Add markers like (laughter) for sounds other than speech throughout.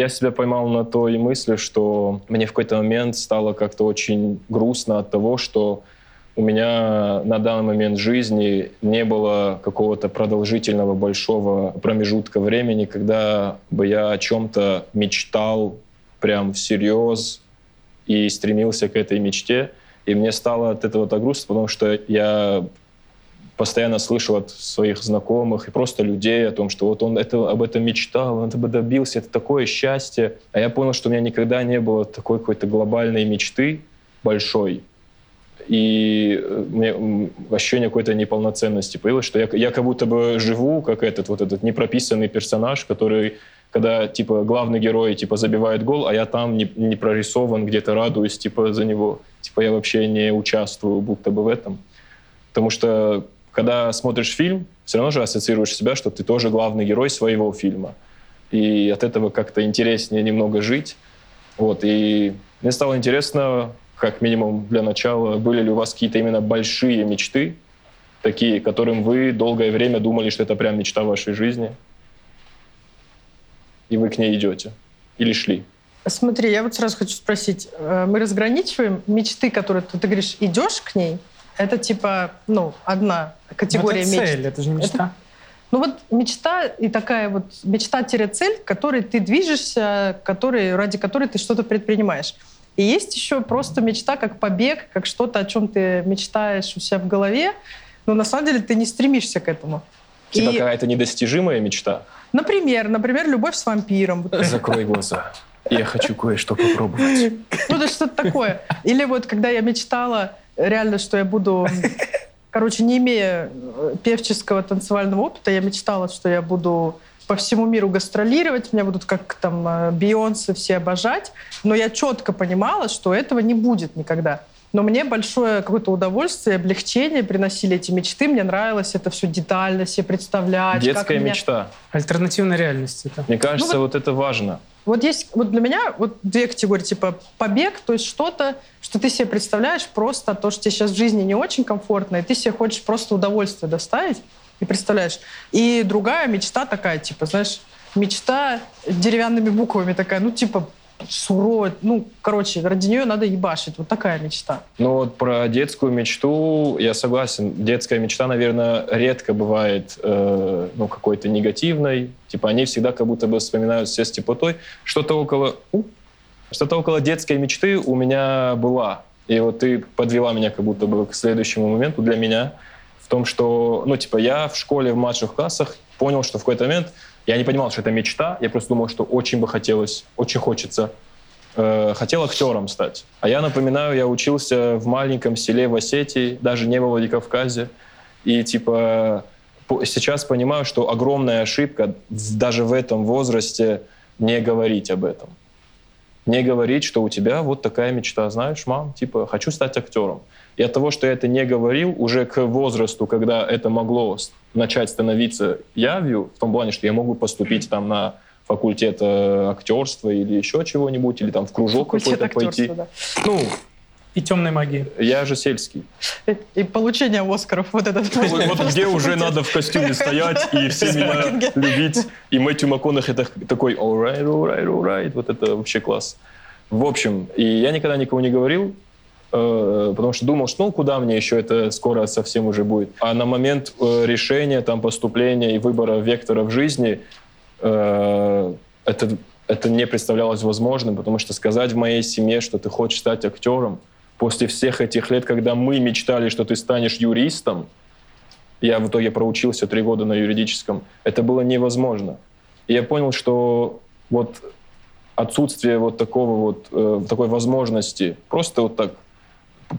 Я себя поймал на той мысли, что мне в какой-то момент стало как-то очень грустно от того, что у меня на данный момент жизни не было какого-то продолжительного большого промежутка времени, когда бы я о чем-то мечтал прям всерьез и стремился к этой мечте. И мне стало от этого так грустно, потому что я постоянно слышал от своих знакомых и просто людей о том, что вот он это, об этом мечтал, он этого добился, это такое счастье. А я понял, что у меня никогда не было такой какой-то глобальной мечты большой, и э, мне ощущение какой-то неполноценности появилось, что я, я как будто бы живу, как этот вот этот непрописанный персонаж, который, когда, типа, главный герой, типа, забивает гол, а я там не, не прорисован, где-то радуюсь, типа, за него. Типа, я вообще не участвую будто бы в этом. Потому что когда смотришь фильм, все равно же ассоциируешь себя, что ты тоже главный герой своего фильма. И от этого как-то интереснее немного жить. Вот, и мне стало интересно, как минимум для начала, были ли у вас какие-то именно большие мечты, такие, которым вы долгое время думали, что это прям мечта вашей жизни, и вы к ней идете или шли? Смотри, я вот сразу хочу спросить, э, мы разграничиваем мечты, которые ты, ты говоришь, идешь к ней, это типа, ну, одна категория это мечт. цель, это же мечта. Это, ну вот мечта и такая вот мечта-цель, к которой ты движешься, который, ради которой ты что-то предпринимаешь. И есть еще просто мечта как побег, как что-то, о чем ты мечтаешь у себя в голове, но на самом деле ты не стремишься к этому. Типа и... какая-то недостижимая мечта? Например, например, любовь с вампиром. Закрой глаза. Я хочу кое-что попробовать. Ну, да что-то такое. Или вот, когда я мечтала реально, что я буду... (laughs) Короче, не имея э, певческого танцевального опыта, я мечтала, что я буду по всему миру гастролировать, меня будут как там э, Бейонсе все обожать, но я четко понимала, что этого не будет никогда. Но мне большое какое-то удовольствие, облегчение приносили эти мечты. Мне нравилось это все детально себе представлять. Детская меня... мечта. Альтернативная реальность. Это. Мне кажется, ну, вот, вот это важно. Вот есть вот для меня вот две категории, типа побег, то есть что-то, что ты себе представляешь просто то, что тебе сейчас в жизни не очень комфортно, и ты себе хочешь просто удовольствие доставить и представляешь. И другая мечта такая, типа, знаешь, мечта деревянными буквами такая, ну, типа, суровая. Ну, короче, ради нее надо ебашить. Вот такая мечта. Ну, вот про детскую мечту я согласен. Детская мечта, наверное, редко бывает э, ну, какой-то негативной. Типа они всегда как будто бы вспоминают все с теплотой. Что-то около... Что-то около детской мечты у меня была. И вот ты подвела меня как будто бы к следующему моменту для меня — том, что, ну, типа, я в школе в младших классах понял, что в какой-то момент я не понимал, что это мечта, я просто думал, что очень бы хотелось, очень хочется, э, хотел актером стать. А я напоминаю, я учился в маленьком селе в Осетии, даже не во Владикавказе, и, типа, сейчас понимаю, что огромная ошибка даже в этом возрасте не говорить об этом. Не говорить, что у тебя вот такая мечта, знаешь, мам, типа, хочу стать актером. И от того, что я это не говорил, уже к возрасту, когда это могло начать становиться явью, в том плане, что я могу поступить там на факультет э, актерства или еще чего-нибудь, или там в кружок какой-то пойти. Да. Ну, и темной магии. Я же сельский. И, и получение Оскаров вот этот. Вот, вот где уже надо в костюме стоять и все меня любить. И Мэтью МакКонах это такой alright, alright, alright. Вот это вообще класс. В общем, и я никогда никому не говорил, Э, потому что думал, что ну куда мне еще это скоро совсем уже будет. А на момент э, решения, там, поступления и выбора вектора в жизни э, это, это не представлялось возможным, потому что сказать в моей семье, что ты хочешь стать актером, после всех этих лет, когда мы мечтали, что ты станешь юристом, я в итоге проучился три года на юридическом, это было невозможно. И я понял, что вот отсутствие вот такого вот, э, такой возможности просто вот так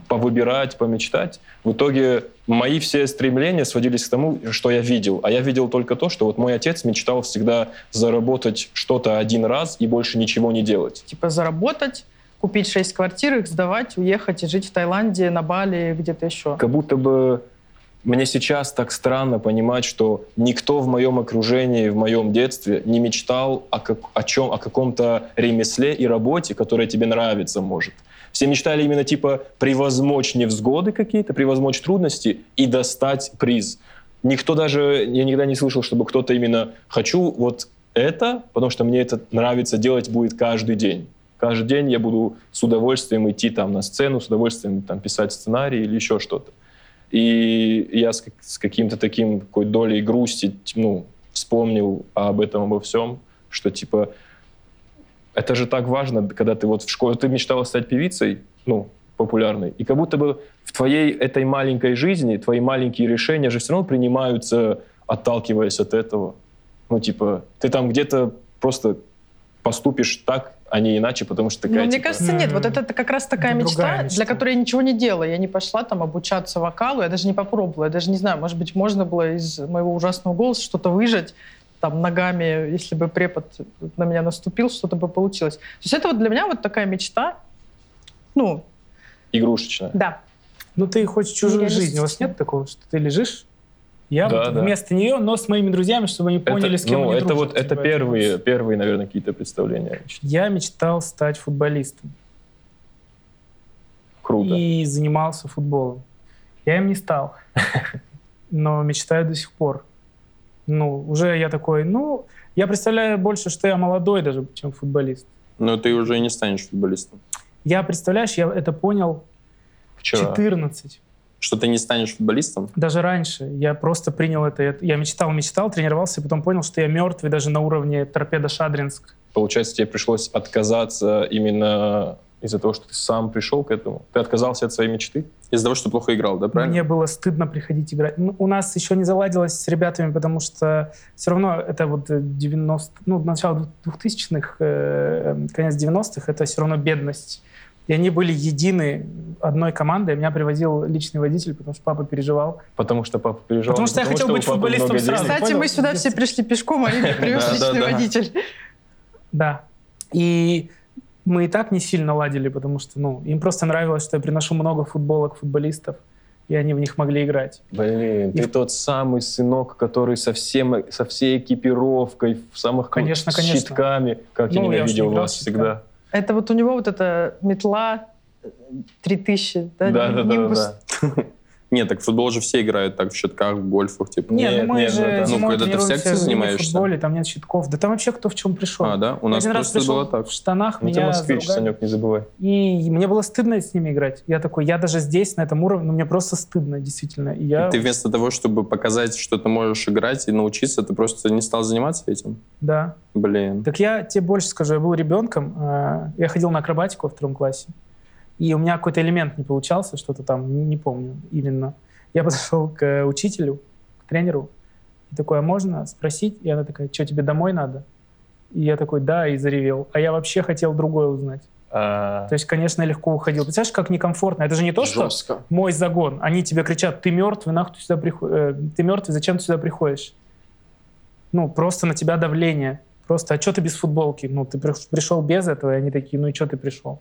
повыбирать, помечтать. В итоге мои все стремления сводились к тому, что я видел. А я видел только то, что вот мой отец мечтал всегда заработать что-то один раз и больше ничего не делать. Типа заработать, купить шесть квартир, их сдавать, уехать и жить в Таиланде, на Бали, где-то еще. Как будто бы мне сейчас так странно понимать, что никто в моем окружении, в моем детстве не мечтал о, как, о чем, о каком-то ремесле и работе, которая тебе нравится, может. Все мечтали именно типа превозмочь невзгоды какие-то, превозмочь трудности и достать приз. Никто даже, я никогда не слышал, чтобы кто-то именно «хочу вот это, потому что мне это нравится делать будет каждый день. Каждый день я буду с удовольствием идти там на сцену, с удовольствием там писать сценарий или еще что-то. И я с, с каким-то таким какой долей грусти, ну, вспомнил об этом, обо всем, что типа это же так важно, когда ты вот в школе, ты мечтала стать певицей, ну, популярной, и как будто бы в твоей этой маленькой жизни твои маленькие решения же все равно принимаются, отталкиваясь от этого. Ну, типа, ты там где-то просто поступишь так, а не иначе, потому что такая... Ну, мне типа, кажется, нет. Вот это как раз такая Это мечта, мечта. для которой я ничего не делала. Я не пошла там обучаться вокалу, я даже не попробовала. Я даже не знаю, может быть, можно было из моего ужасного голоса что-то выжать там ногами, если бы препод на меня наступил, что-то бы получилось. То есть это вот для меня вот такая мечта. Ну, игрушечная. да. Ну, ты хочешь чужую жизнь. У вас нет такого, что ты лежишь? Я Да, вот да. вместо нее, но с моими друзьями, чтобы они поняли, это, с кем ну, они это дружат. вот это Типа, первые, вот. первые, наверное, какие-то представления. Я мечтал стать футболистом Круто. и занимался футболом. Я им не стал, (laughs) но мечтаю до сих пор. Ну, уже я такой, ну, я представляю больше, что я молодой даже, чем футболист. Но ты уже не станешь футболистом. Я, представляешь, я это понял Вчера. 14. Что ты не станешь футболистом? Даже раньше. Я просто принял это. Я- мечтал, мечтал, тренировался, и потом понял, что я мертвый даже на уровне торпеда Шадринск. Получается, тебе пришлось отказаться именно из-за того, что ты сам пришел к этому? Ты отказался от своей мечты? Из-за того, что плохо играл, да, правильно? Мне было стыдно приходить играть. Ну, у нас еще не заладилось с ребятами, потому что все равно это вот э, 90... Ну, начало 2000-х, э, конец 90-х, это все равно бедность. И они были едины одной командой. Меня привозил личный водитель, потому что папа переживал. Потому что папа переживал. Потому что я хотел у быть футболистом сразу. денег. Кстати, понял? мы сюда все пришли пешком, а Риме (laughs) привез личный водитель. Да. И мы и так не сильно ладили, потому что ну, им просто нравилось, что я приношу много футболок футболистов, и они в них могли играть. Блин, И ты в- тот самый сынок, который со, всем, со всей экипировкой, в самых Конечно, конечно. щитками, как я Ну, я ненавидел играл вас всегда. Это вот у него вот эта метла э, 3000, да? Да, да, да, Нимбус. да. (laughs) Нет, так в футбол же все играют так в щитках, в гольфах, типа. Не, Нет, ну мы нет, же братан. Ну, когда ты в секции в занимаешься. футболе, там нет щитков. Да там вообще кто в чем пришел. А, да? У нас один раз просто пришел было так. в штанах, Ну, ты меня москвич, заругали. Санек, не забывай. И мне было стыдно с ними играть. Я такой, я даже здесь, на этом уровне, ну, мне просто стыдно, действительно. И я, Ты вместо того, чтобы показать, что ты можешь играть и научиться, ты просто не стал заниматься этим? да. Блин. Так я тебе больше скажу, я был ребенком, э, я ходил на акробатику во втором классе, и у меня какой-то элемент не получался, что-то там, не- помню именно. Я (laughs) подошел к э, учителю, к тренеру, и такой, а можно спросить? И она такая, что, тебе домой надо? И я такой, да, и заревел. А я вообще хотел другое узнать. А, То есть, конечно, легко уходил. Представляешь, как некомфортно. Это же не то, что Жестко. мой загон. Они тебе кричат, ты мертвый, нахуй ты сюда приходишь? ты мертвый, зачем ты сюда приходишь? Ну, просто на тебя давление. Просто, а что ты без футболки? Ну, ты при- пришел без этого, и они такие, ну и что ты пришел?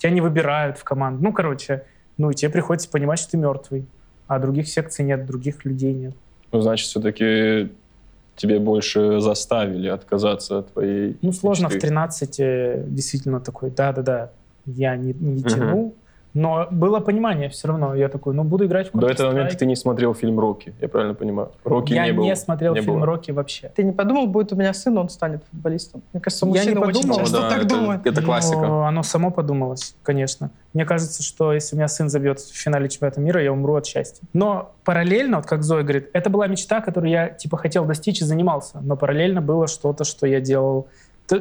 Тебя не выбирают в команду. Ну, короче, ну и тебе приходится понимать, что ты мертвый. А других секций нет, других людей нет. Ну, значит, все-таки тебе больше заставили отказаться от твоей Ну, сложно в мечты. 13 э, действительно такой, да-да-да, я не, не тяну. Но было понимание все равно. Я такой, ну, буду играть в До этого момента ты не смотрел фильм «Рокки», я правильно понимаю? «Рокки» Я не не, был. смотрел не фильм было. «Рокки» вообще. Ты не подумал, будет у меня сын, он станет футболистом? Мне кажется, Я не подумал, часто да, так это- думают. Это классика. Ну, оно само подумалось, конечно. Мне кажется, что если у меня сын забьет в финале чемпионата мира, я умру от счастья. Но параллельно, вот как Зоя говорит, это была мечта, которую я типа хотел достичь и занимался. Но параллельно было что-то, что я делал,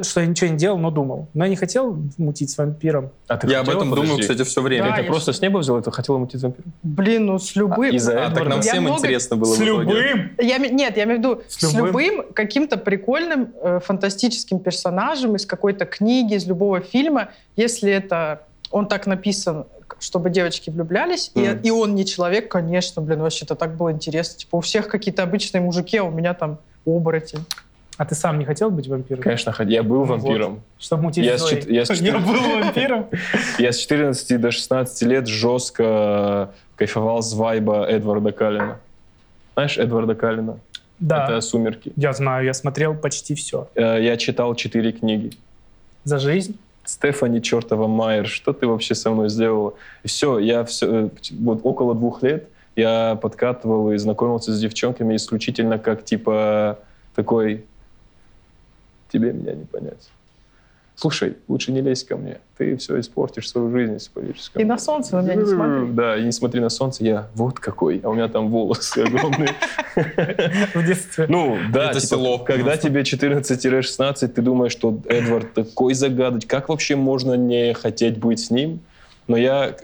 что я ничего не делал, но думал. Но я не хотел мутить с вампиром. А ты Я об этом думаю, подожди? кстати, все время. Да, Ты я просто с неба взял это, хотел мутить вампиром? Блин, ну с любым... А, из-за А, так нам Я всем много- интересно было в итоге. Я, нет, я имею в виду С с любым? любым, каким-то прикольным э, фантастическим персонажем из какой-то книги, из любого фильма, если это он так написан, чтобы девочки влюблялись, и- Мгм. и, он не человек, конечно, блин, вообще это так было интересно. Типа у всех какие-то обычные мужики, а у меня там оборотень. А ты сам не хотел быть вампиром? Конечно, я был Ну вот. вампиром. Чтобы мутить Я с я с (laughs) четыр- был вампиром? (laughs) Я с 14 до 16 лет жестко кайфовал с вайба Эдварда Каллина. Знаешь Эдварда Каллина? Да. Это «Сумерки». Я знаю, я смотрел почти все. Э, Я читал четыре книги. За жизнь. Стефани чертова Майер, что ты вообще со мной сделала? И все, я все, вот около двух лет я подкатывал и знакомился с девчонками исключительно как типа такой тебе меня не понять. Слушай, лучше не лезь ко мне. Ты все испортишь свою жизнь, если полезешь ко И мне». на солнце на меня не смотри. Да, и не смотри на солнце, я вот какой, а у меня там волосы огромные. В детстве. Ну, да, Это типа, село. когда тебе 14-16, ты думаешь, что Эдвард такой загадочный, как вообще можно не хотеть быть с ним? Но я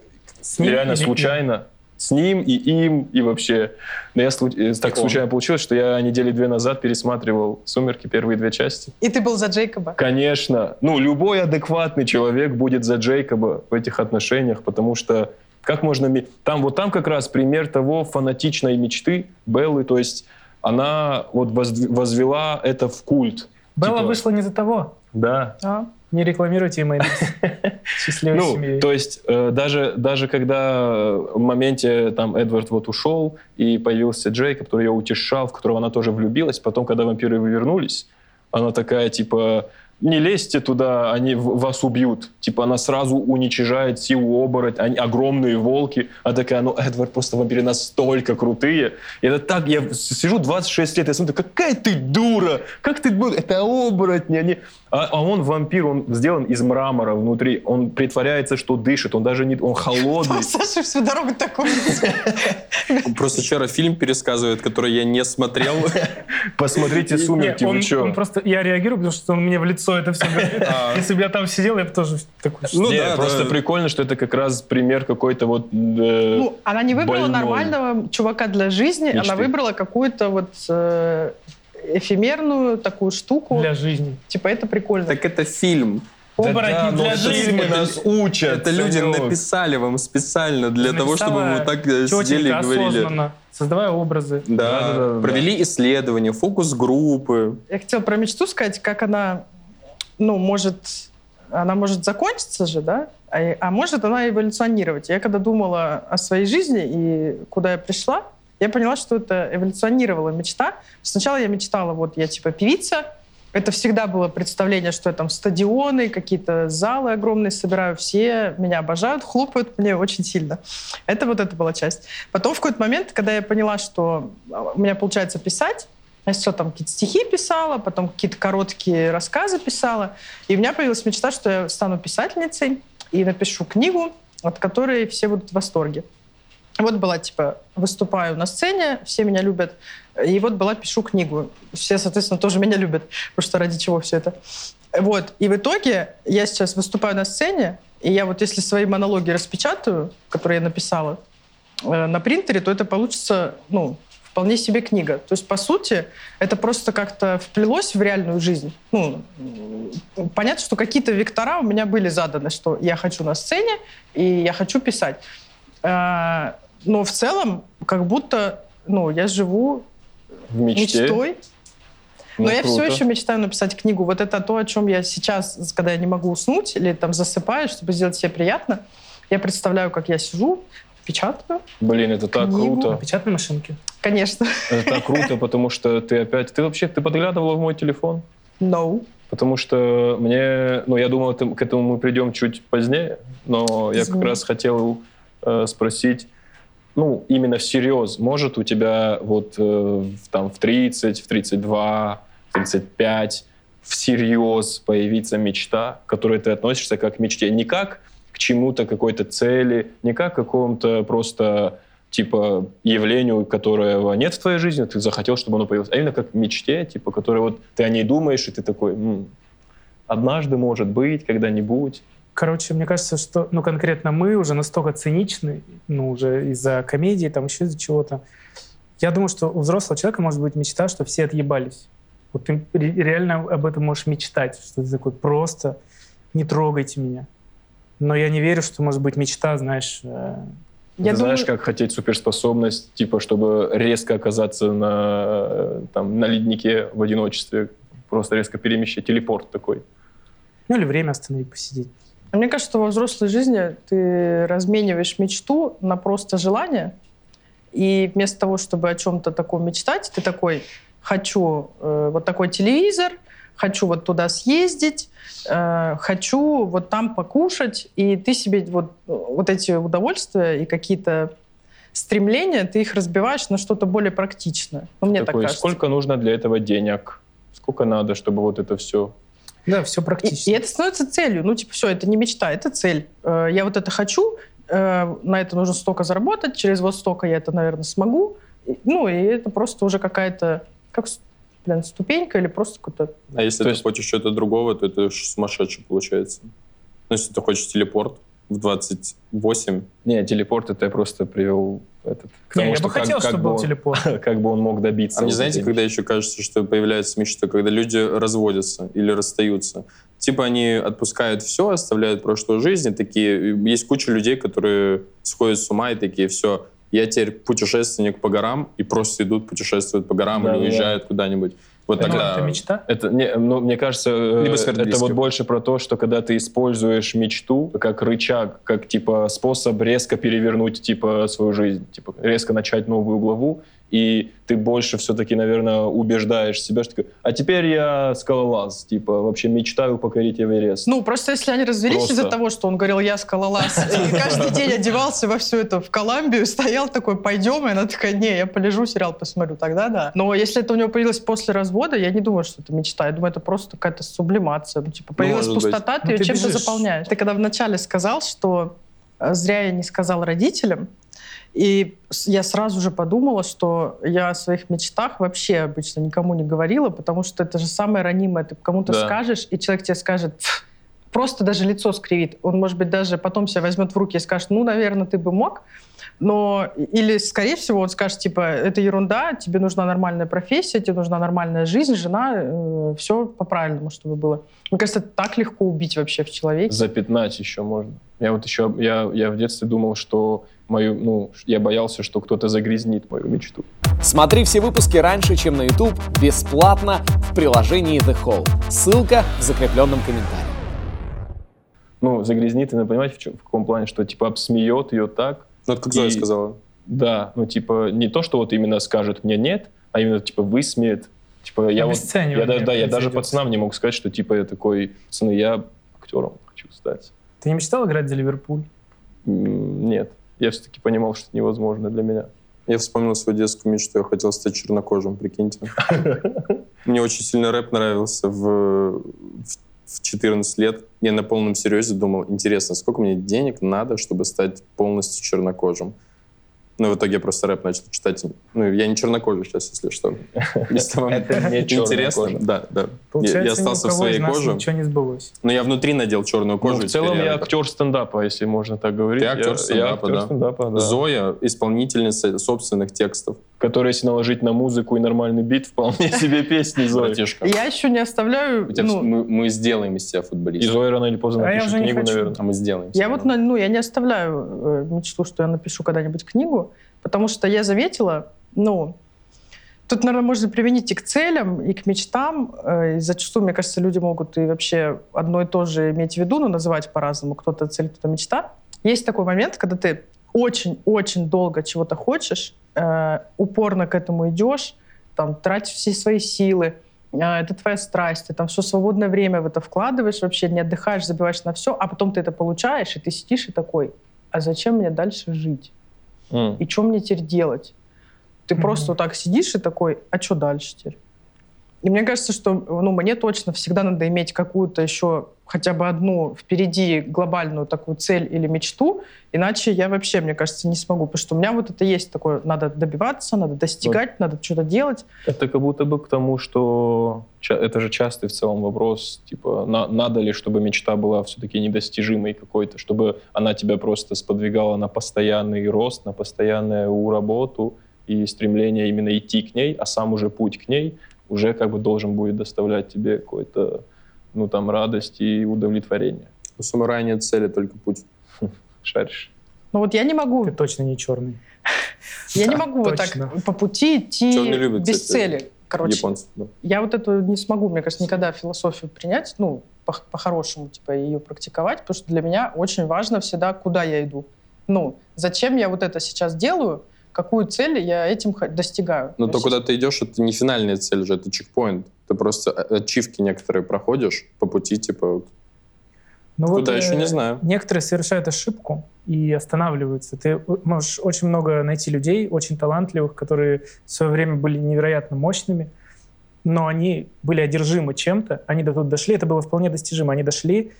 реально случайно с ним и им, и вообще. Но я слу- э, так он. случайно получилось, что я недели две назад пересматривал «Сумерки» первые две части. И ты был за Джейкоба. Конечно. Ну, любой адекватный человек будет за Джейкоба в этих отношениях, потому что как можно... Там вот там как раз пример того фанатичной мечты Беллы, то есть она вот возвела это в культ. Белла Типа- вышла не за того. Да. А? Не рекламируйте email. (laughs) Счастливой Ну, семьи. то есть э, даже, даже когда в моменте там Эдвард вот ушел, и появился Джейк, который ее утешал, в которого она тоже влюбилась, потом, когда вампиры вернулись, она такая, типа, не лезьте туда, они вас убьют. Типа она сразу уничижает силу обороть, они огромные волки. А такая, ну, Эдвард, просто вампиры настолько крутые. И это так, я сижу 26 лет, я смотрю, какая ты дура, как ты, это оборотни, они... А, а он вампир, он сделан из мрамора внутри, он притворяется, что дышит, он даже не, он холодный. Саша всю дорогу такой. Просто вчера фильм пересказывает, который я не смотрел. Посмотрите «Сумерки», вы чё? он просто, я реагирую, потому что он мне в лицо это все говорит. (laughs) А. Если бы я там сидел, я бы тоже такой... Ну да, просто да. прикольно, что это как раз пример какой-то вот... э, Ну, она не выбрала нормального чувака для жизни, она выбрала какую-то вот э, эфемерную такую штуку. Для жизни. Типа это прикольно. Так это фильм. Оборотни но для жизни. нас учат. Это люди написали вам специально для того, чтобы вы так э, сидели и говорили. осознанно, создавая образы. Да, Да-да-да-да. провели исследования, фокус-группы. Я хотела про мечту сказать, как она, ну, может, она может закончиться же, да, а, а может она эволюционировать. Я когда думала о своей жизни и куда я пришла, я поняла, что это эволюционировала мечта. Сначала я мечтала, вот я типа певица, это всегда было представление, что я там стадионы, какие-то залы огромные собираю, все меня обожают, хлопают мне очень сильно. Это вот это была часть. Потом в какой-то момент, когда я поняла, что у меня получается писать, сначала там какие-то стихи писала, потом какие-то короткие рассказы писала. И у меня появилась мечта, что я стану писательницей и напишу книгу, от которой все будут в восторге. Вот была, типа, выступаю на сцене, все меня любят. И вот была, пишу книгу. Все, соответственно, тоже меня любят, потому что ради чего все это. Вот. И в итоге я сейчас выступаю на сцене, и я вот если свои монологи распечатаю, которые я написала, э, на принтере, то это получится, ну, вполне себе книга. То есть, по сути, это просто как-то вплелось в реальную жизнь. Ну, понятно, что какие-то вектора у меня были заданы, что я хочу на сцене и я хочу писать. А, Но в целом, как будто, ну, я живу мечте. мечтой. Ну, Но я круто. все еще мечтаю написать книгу. Вот это то, о чем я сейчас, когда я не могу уснуть или там засыпаю, чтобы сделать себе приятно. Я представляю, как я сижу, печатаю. Блин, это так Книгу. На круто. печатной машинке. Конечно. Это так круто, потому что ты опять... Ты вообще, ты подглядывала в мой телефон? No. Потому что мне... Ну, я думал, к этому мы придем чуть позднее, но я как раз хотел э, спросить, ну, именно всерьез, может у тебя вот э, в- там в 30, в 32, в 35 всерьез появиться мечта, к которой ты относишься как к мечте? Не как к чему-то, какой-то цели, не как к какому-то просто типа явлению, которого нет в твоей жизни, ты захотел, чтобы оно появилось, а именно как мечте, типа, которая вот ты о ней думаешь, и ты такой, «М, однажды, может быть, когда-нибудь. Короче, мне кажется, что ну, конкретно мы уже настолько циничны, ну, уже из-за комедии, там еще из-за чего-то. Я думаю, что у взрослого человека может быть мечта, что все отъебались. Вот ты ре- реально об этом можешь мечтать, что ты такой просто не трогайте меня. Но я не верю, что может быть мечта, знаешь, э, Я ты думаю, знаешь, как хотеть суперспособность, типа, чтобы резко оказаться на, э, там, на леднике в одиночестве, просто резко перемещать, телепорт такой. ну или время остановить, посидеть. мне кажется, что во взрослой жизни ты размениваешь мечту на просто желание. И вместо того, чтобы о чем-то таком мечтать, ты такой, хочу э, вот такой телевизор, хочу вот туда съездить, э, хочу вот там покушать, и ты себе вот, вот эти удовольствия и какие-то стремления, ты их разбиваешь на что-то более практичное. Ну, мне так такой, кажется. сколько нужно для этого денег? сколько надо, чтобы вот это все Да, все И, практично. и это становится целью. Ну, типа, все, это не мечта, это цель. Э, Я вот это хочу, э, на это нужно столько заработать, через вот столько я это, наверное, смогу. И- Ну, и это просто уже какая-то, как, блин, ступенька или просто какой-то... А если То ты есть- хочешь что-то другого, то это ж сумасшедший получается. Ну, если ты хочешь телепорт в 28, Не, телепорт это я просто привел этот, к Не, тому, я бы хотел, как, чтобы бы был он, телепорт. (laughs) как бы он мог добиться. А мне вот знаете, когда еще кажется, что появляется мечта, когда люди разводятся или расстаются? Типа они отпускают все, оставляют прошлую жизнь, и такие... Есть куча людей, которые сходят с ума и такие, все, я теперь путешественник по горам, и просто идут путешествуют по горам Да, или да. уезжают куда-нибудь. Вот Ну, тогда... это мечта. Это, не, ну, мне кажется, э, Либо это вот больше про то, что когда ты используешь мечту как рычаг, как типа способ резко перевернуть типа свою жизнь, типа резко начать новую главу, и ты больше все-таки, наверное, убеждаешь себя, что такой, а теперь я скалолаз, типа вообще мечтаю покорить Эверест. Ну, просто если они развелись Просто. из-за того, что он говорил, я скалолаз, и каждый день одевался во все это в Колумбию, стоял такой, пойдем, и она такая, не, я полежу, сериал посмотрю, тогда да. Но если это у него появилось после развода, я не думаю, что это мечта, я думаю, это просто какая-то сублимация. Ну, типа, появилась может быть. пустота, ты Ну, ее ты чем-то бежишь. заполняешь. Ты когда вначале сказал, что э, зря я не сказал родителям, и я сразу же подумала, что я о своих мечтах вообще обычно никому не говорила, потому что это же самое ранимое. Ты кому-то Да. скажешь, и человек тебе скажет, просто даже лицо скривит. Он, может быть, даже потом себя возьмет в руки и скажет, ну, наверное, ты бы мог. Но или, скорее всего, он скажет, типа, это ерунда, тебе нужна нормальная профессия, тебе нужна нормальная жизнь, жена, все по-правильному, чтобы было. Мне кажется, это так легко убить вообще в человеке. Запятнать еще можно. Я вот еще, я, я в детстве думал, что мою, ну, я боялся, что кто-то загрязнит мою мечту. Смотри все выпуски раньше, чем на YouTube, бесплатно в приложении The Hall. Ссылка в закрепленном комментарии. Ну, загрязнит, и понимаете, в, чем, в каком плане, что типа обсмеет ее так, Ну, это как Зоя И- сказала. Да, ну типа не то, что вот именно скажет мне нет, а именно типа высмеет. Типа я вот, я, да, да, я даже пацанам не мог сказать, что типа я такой, пацаны, я актером хочу стать. Ты не мечтал играть за Ливерпуль? Нет, я все-таки понимал, что это невозможно для меня. Я вспомнил свою детскую мечту, я хотел стать чернокожим, прикиньте. (laughs) Мне очень сильно рэп нравился в, в, в 14 лет. Я на полном серьезе думал, интересно, сколько мне денег надо, чтобы стать полностью чернокожим? Но в итоге я просто рэп начал читать. Ну, я не чернокожий сейчас, если что. (laughs) Если вам интересно. Да, да. Я, остался в своей коже. ничего не сбылось. Но я внутри надел черную кожу. Ну, и в целом я актер стендапа, если можно так говорить. Ты актер Я- стендапа, да. стендапа, да. Зоя — исполнительница собственных текстов. Который, если наложить на музыку и нормальный бит, вполне (laughs) себе песни Зои. Братишка. Я еще не оставляю... Ну, мы, сделаем из тебя И футболиста. Зоя рано или поздно А напишет книгу, наверное. А мы сделаем. Я вот, ну, я не оставляю э, мечту, что я напишу когда-нибудь книгу, потому что я заметила, ну, тут, наверное, можно применить и к целям, и к мечтам. Э, и зачастую, мне кажется, люди могут и вообще одно и то же иметь в виду, но называть по-разному. Кто-то цель, кто-то мечта. Есть такой момент, когда ты очень-очень долго чего-то хочешь, э, упорно к этому идешь, там, тратишь все свои силы, э, это твоя страсть, ты там все свободное время в это вкладываешь, вообще не отдыхаешь, забиваешь на все, а потом ты это получаешь, и ты сидишь и такой, а зачем мне дальше жить? И что мне теперь делать? Ты Мгм. просто вот так сидишь и такой, а что дальше теперь? И мне кажется, что ну, мне точно всегда надо иметь какую-то еще хотя бы одну впереди глобальную такую цель или мечту, иначе я вообще, мне кажется, не смогу. Потому что у меня вот это есть такое, надо добиваться, надо достигать, надо что-то делать. Это как будто бы к тому, что это же частый в целом вопрос, типа, на- надо ли, чтобы мечта была все-таки недостижимой какой-то, чтобы она тебя просто сподвигала на постоянный рост, на постоянную работу и стремление именно идти к ней, а сам уже путь к ней уже как бы должен будет доставлять тебе какой-то, ну там, радость и удовлетворение. У самурая нет цели, только путь. (laughs) Шаришь? Но вот я не могу, Ты точно не черный. (laughs) я не могу вот так по пути идти без цели. Короче, Японцы. да. Я вот это не смогу, мне кажется, никогда философию принять, ну, по- по-хорошему, типа, ее практиковать, потому что для меня очень важно всегда, куда я иду. Ну, зачем я вот это сейчас делаю, какую цель я этим достигаю. Но То то, есть- куда ты идешь, это не финальная цель же, это чекпоинт. Ты просто а- ачивки некоторые проходишь по пути, типа, Ну куда вот, еще э, не знаю. Некоторые совершают ошибку и останавливаются. Ты можешь очень много найти людей, очень талантливых, которые в свое время были невероятно мощными, но они были одержимы чем-то, они до тут дошли, это было вполне достижимо. Они дошли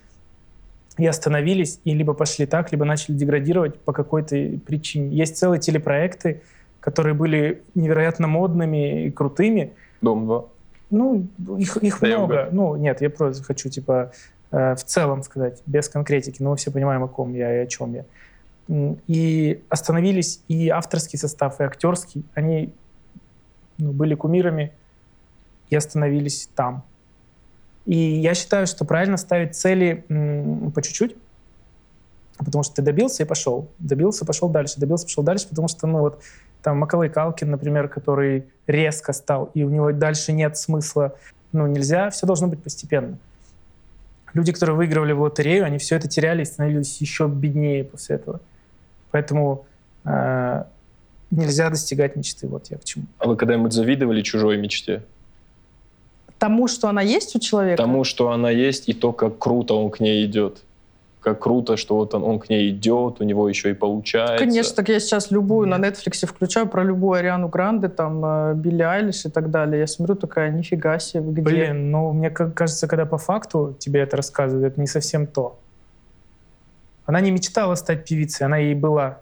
и остановились, и либо пошли так, либо начали деградировать по какой-то причине. Есть целые телепроекты, которые были невероятно модными и крутыми. Дом 2. Ну, их, их Да, много. Ну, нет, я просто хочу, типа, э, в целом сказать, без конкретики, но мы все понимаем, о ком я и о чем я. И остановились и авторский состав, и актерский. Они ну, были кумирами и остановились там. И я считаю, что правильно ставить цели по чуть-чуть, потому что ты добился и пошел. Добился, пошел дальше. Добился, пошел дальше, потому что, ну вот, там Макалей Калкин, например, который резко стал, и у него дальше нет смысла. Ну, нельзя, все должно быть постепенно. Люди, которые выигрывали в лотерею, они все это теряли и становились еще беднее после этого. Поэтому э, нельзя достигать мечты. Вот я к чему. А вы когда-нибудь завидовали чужой мечте? Тому, что она есть у человека? Тому, что она есть, и то, как круто он к ней идет. Как круто, что вот он, он к ней идет, у него еще и получается. Конечно, так я сейчас любую Нет. на Netflix включаю про любую Ариану Гранде, там, э, Билли Айлиш и так далее. Я смотрю, такая, нифига себе, вы где? Блин, ну мне кажется, когда по факту тебе это рассказывают, это не совсем то. Она не мечтала стать певицей, она ей была.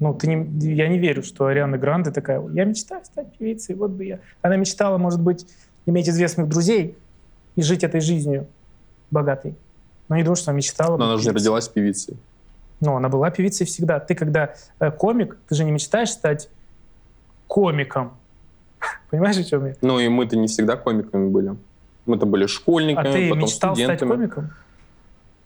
Ну, ты не, я не верю, что Ариана Гранде такая, я мечтаю стать певицей, вот бы я. Она мечтала, может быть, иметь известных друзей и жить этой жизнью богатой. Но не думаю, что она мечтала. Но она же родилась певицей. Ну, она была певицей всегда. Ты, когда э, комик, ты же не мечтаешь стать комиком. (laughs) Понимаешь, о чем я? Ну и мы-то не всегда комиками были. Мы-то были школьниками, А ты потом мечтал стать студентами. комиком?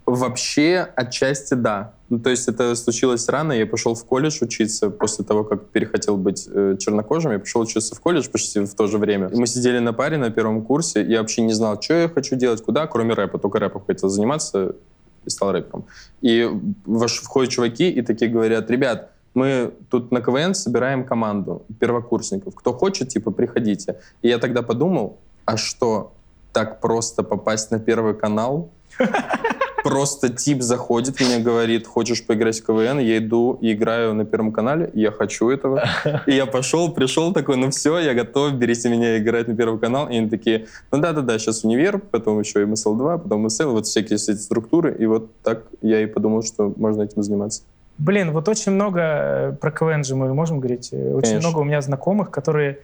Вообще, отчасти да. Ну, то есть это случилось рано. Я пошел в колледж учиться после того, как перехотел быть э, чернокожим. Я пошел учиться в колледж почти в то же время. Мы сидели на паре на первом курсе. Я вообще не знал, что я хочу делать, куда, кроме рэпа. Только рэпом хотел заниматься и стал рэпером. И ваш- входят чуваки и такие говорят, ребят, мы тут на КВН собираем команду первокурсников. Кто хочет, типа, приходите. И я тогда подумал, а что, так просто попасть на Первый канал? (laughs) Просто тип заходит, мне говорит, хочешь поиграть в КВН? Я иду и играю на Первом канале, я хочу этого. И я пошел, пришел такой, ну все, я готов, берите меня играть на Первый канал. И они такие, ну да-да-да, сейчас универ, потом еще и МСЛ-2, потом МСЛ, вот всякие эти структуры. И вот так я и подумал, что можно этим заниматься. Блин, вот очень много э, про КВН же мы можем говорить. э, Очень Конечно. много у меня знакомых, которые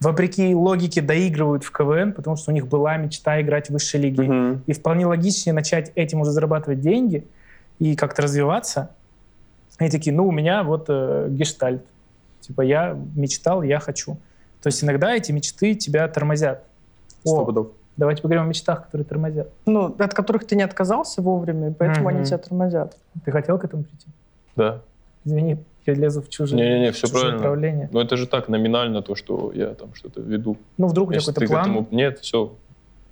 вопреки логике доигрывают в КВН, потому что у них была мечта играть в высшей лиге. Мгм. И вполне логичнее начать этим уже зарабатывать деньги и как-то развиваться. Они такие, ну, у меня вот э, гештальт. Типа, я мечтал, я хочу. То есть иногда эти мечты тебя тормозят. Сто пудов. давайте поговорим о мечтах, которые тормозят. Ну, от которых ты не отказался вовремя, и поэтому они Мгм. тебя тормозят. Ты хотел к этому прийти? Да. Извини, я лезу в чужие, Не-не-не, все чужие правильно. направления. Но это же так, номинально то, что я там что-то веду. Ну, вдруг у тебя Если какой-то план. этому... Нет, все.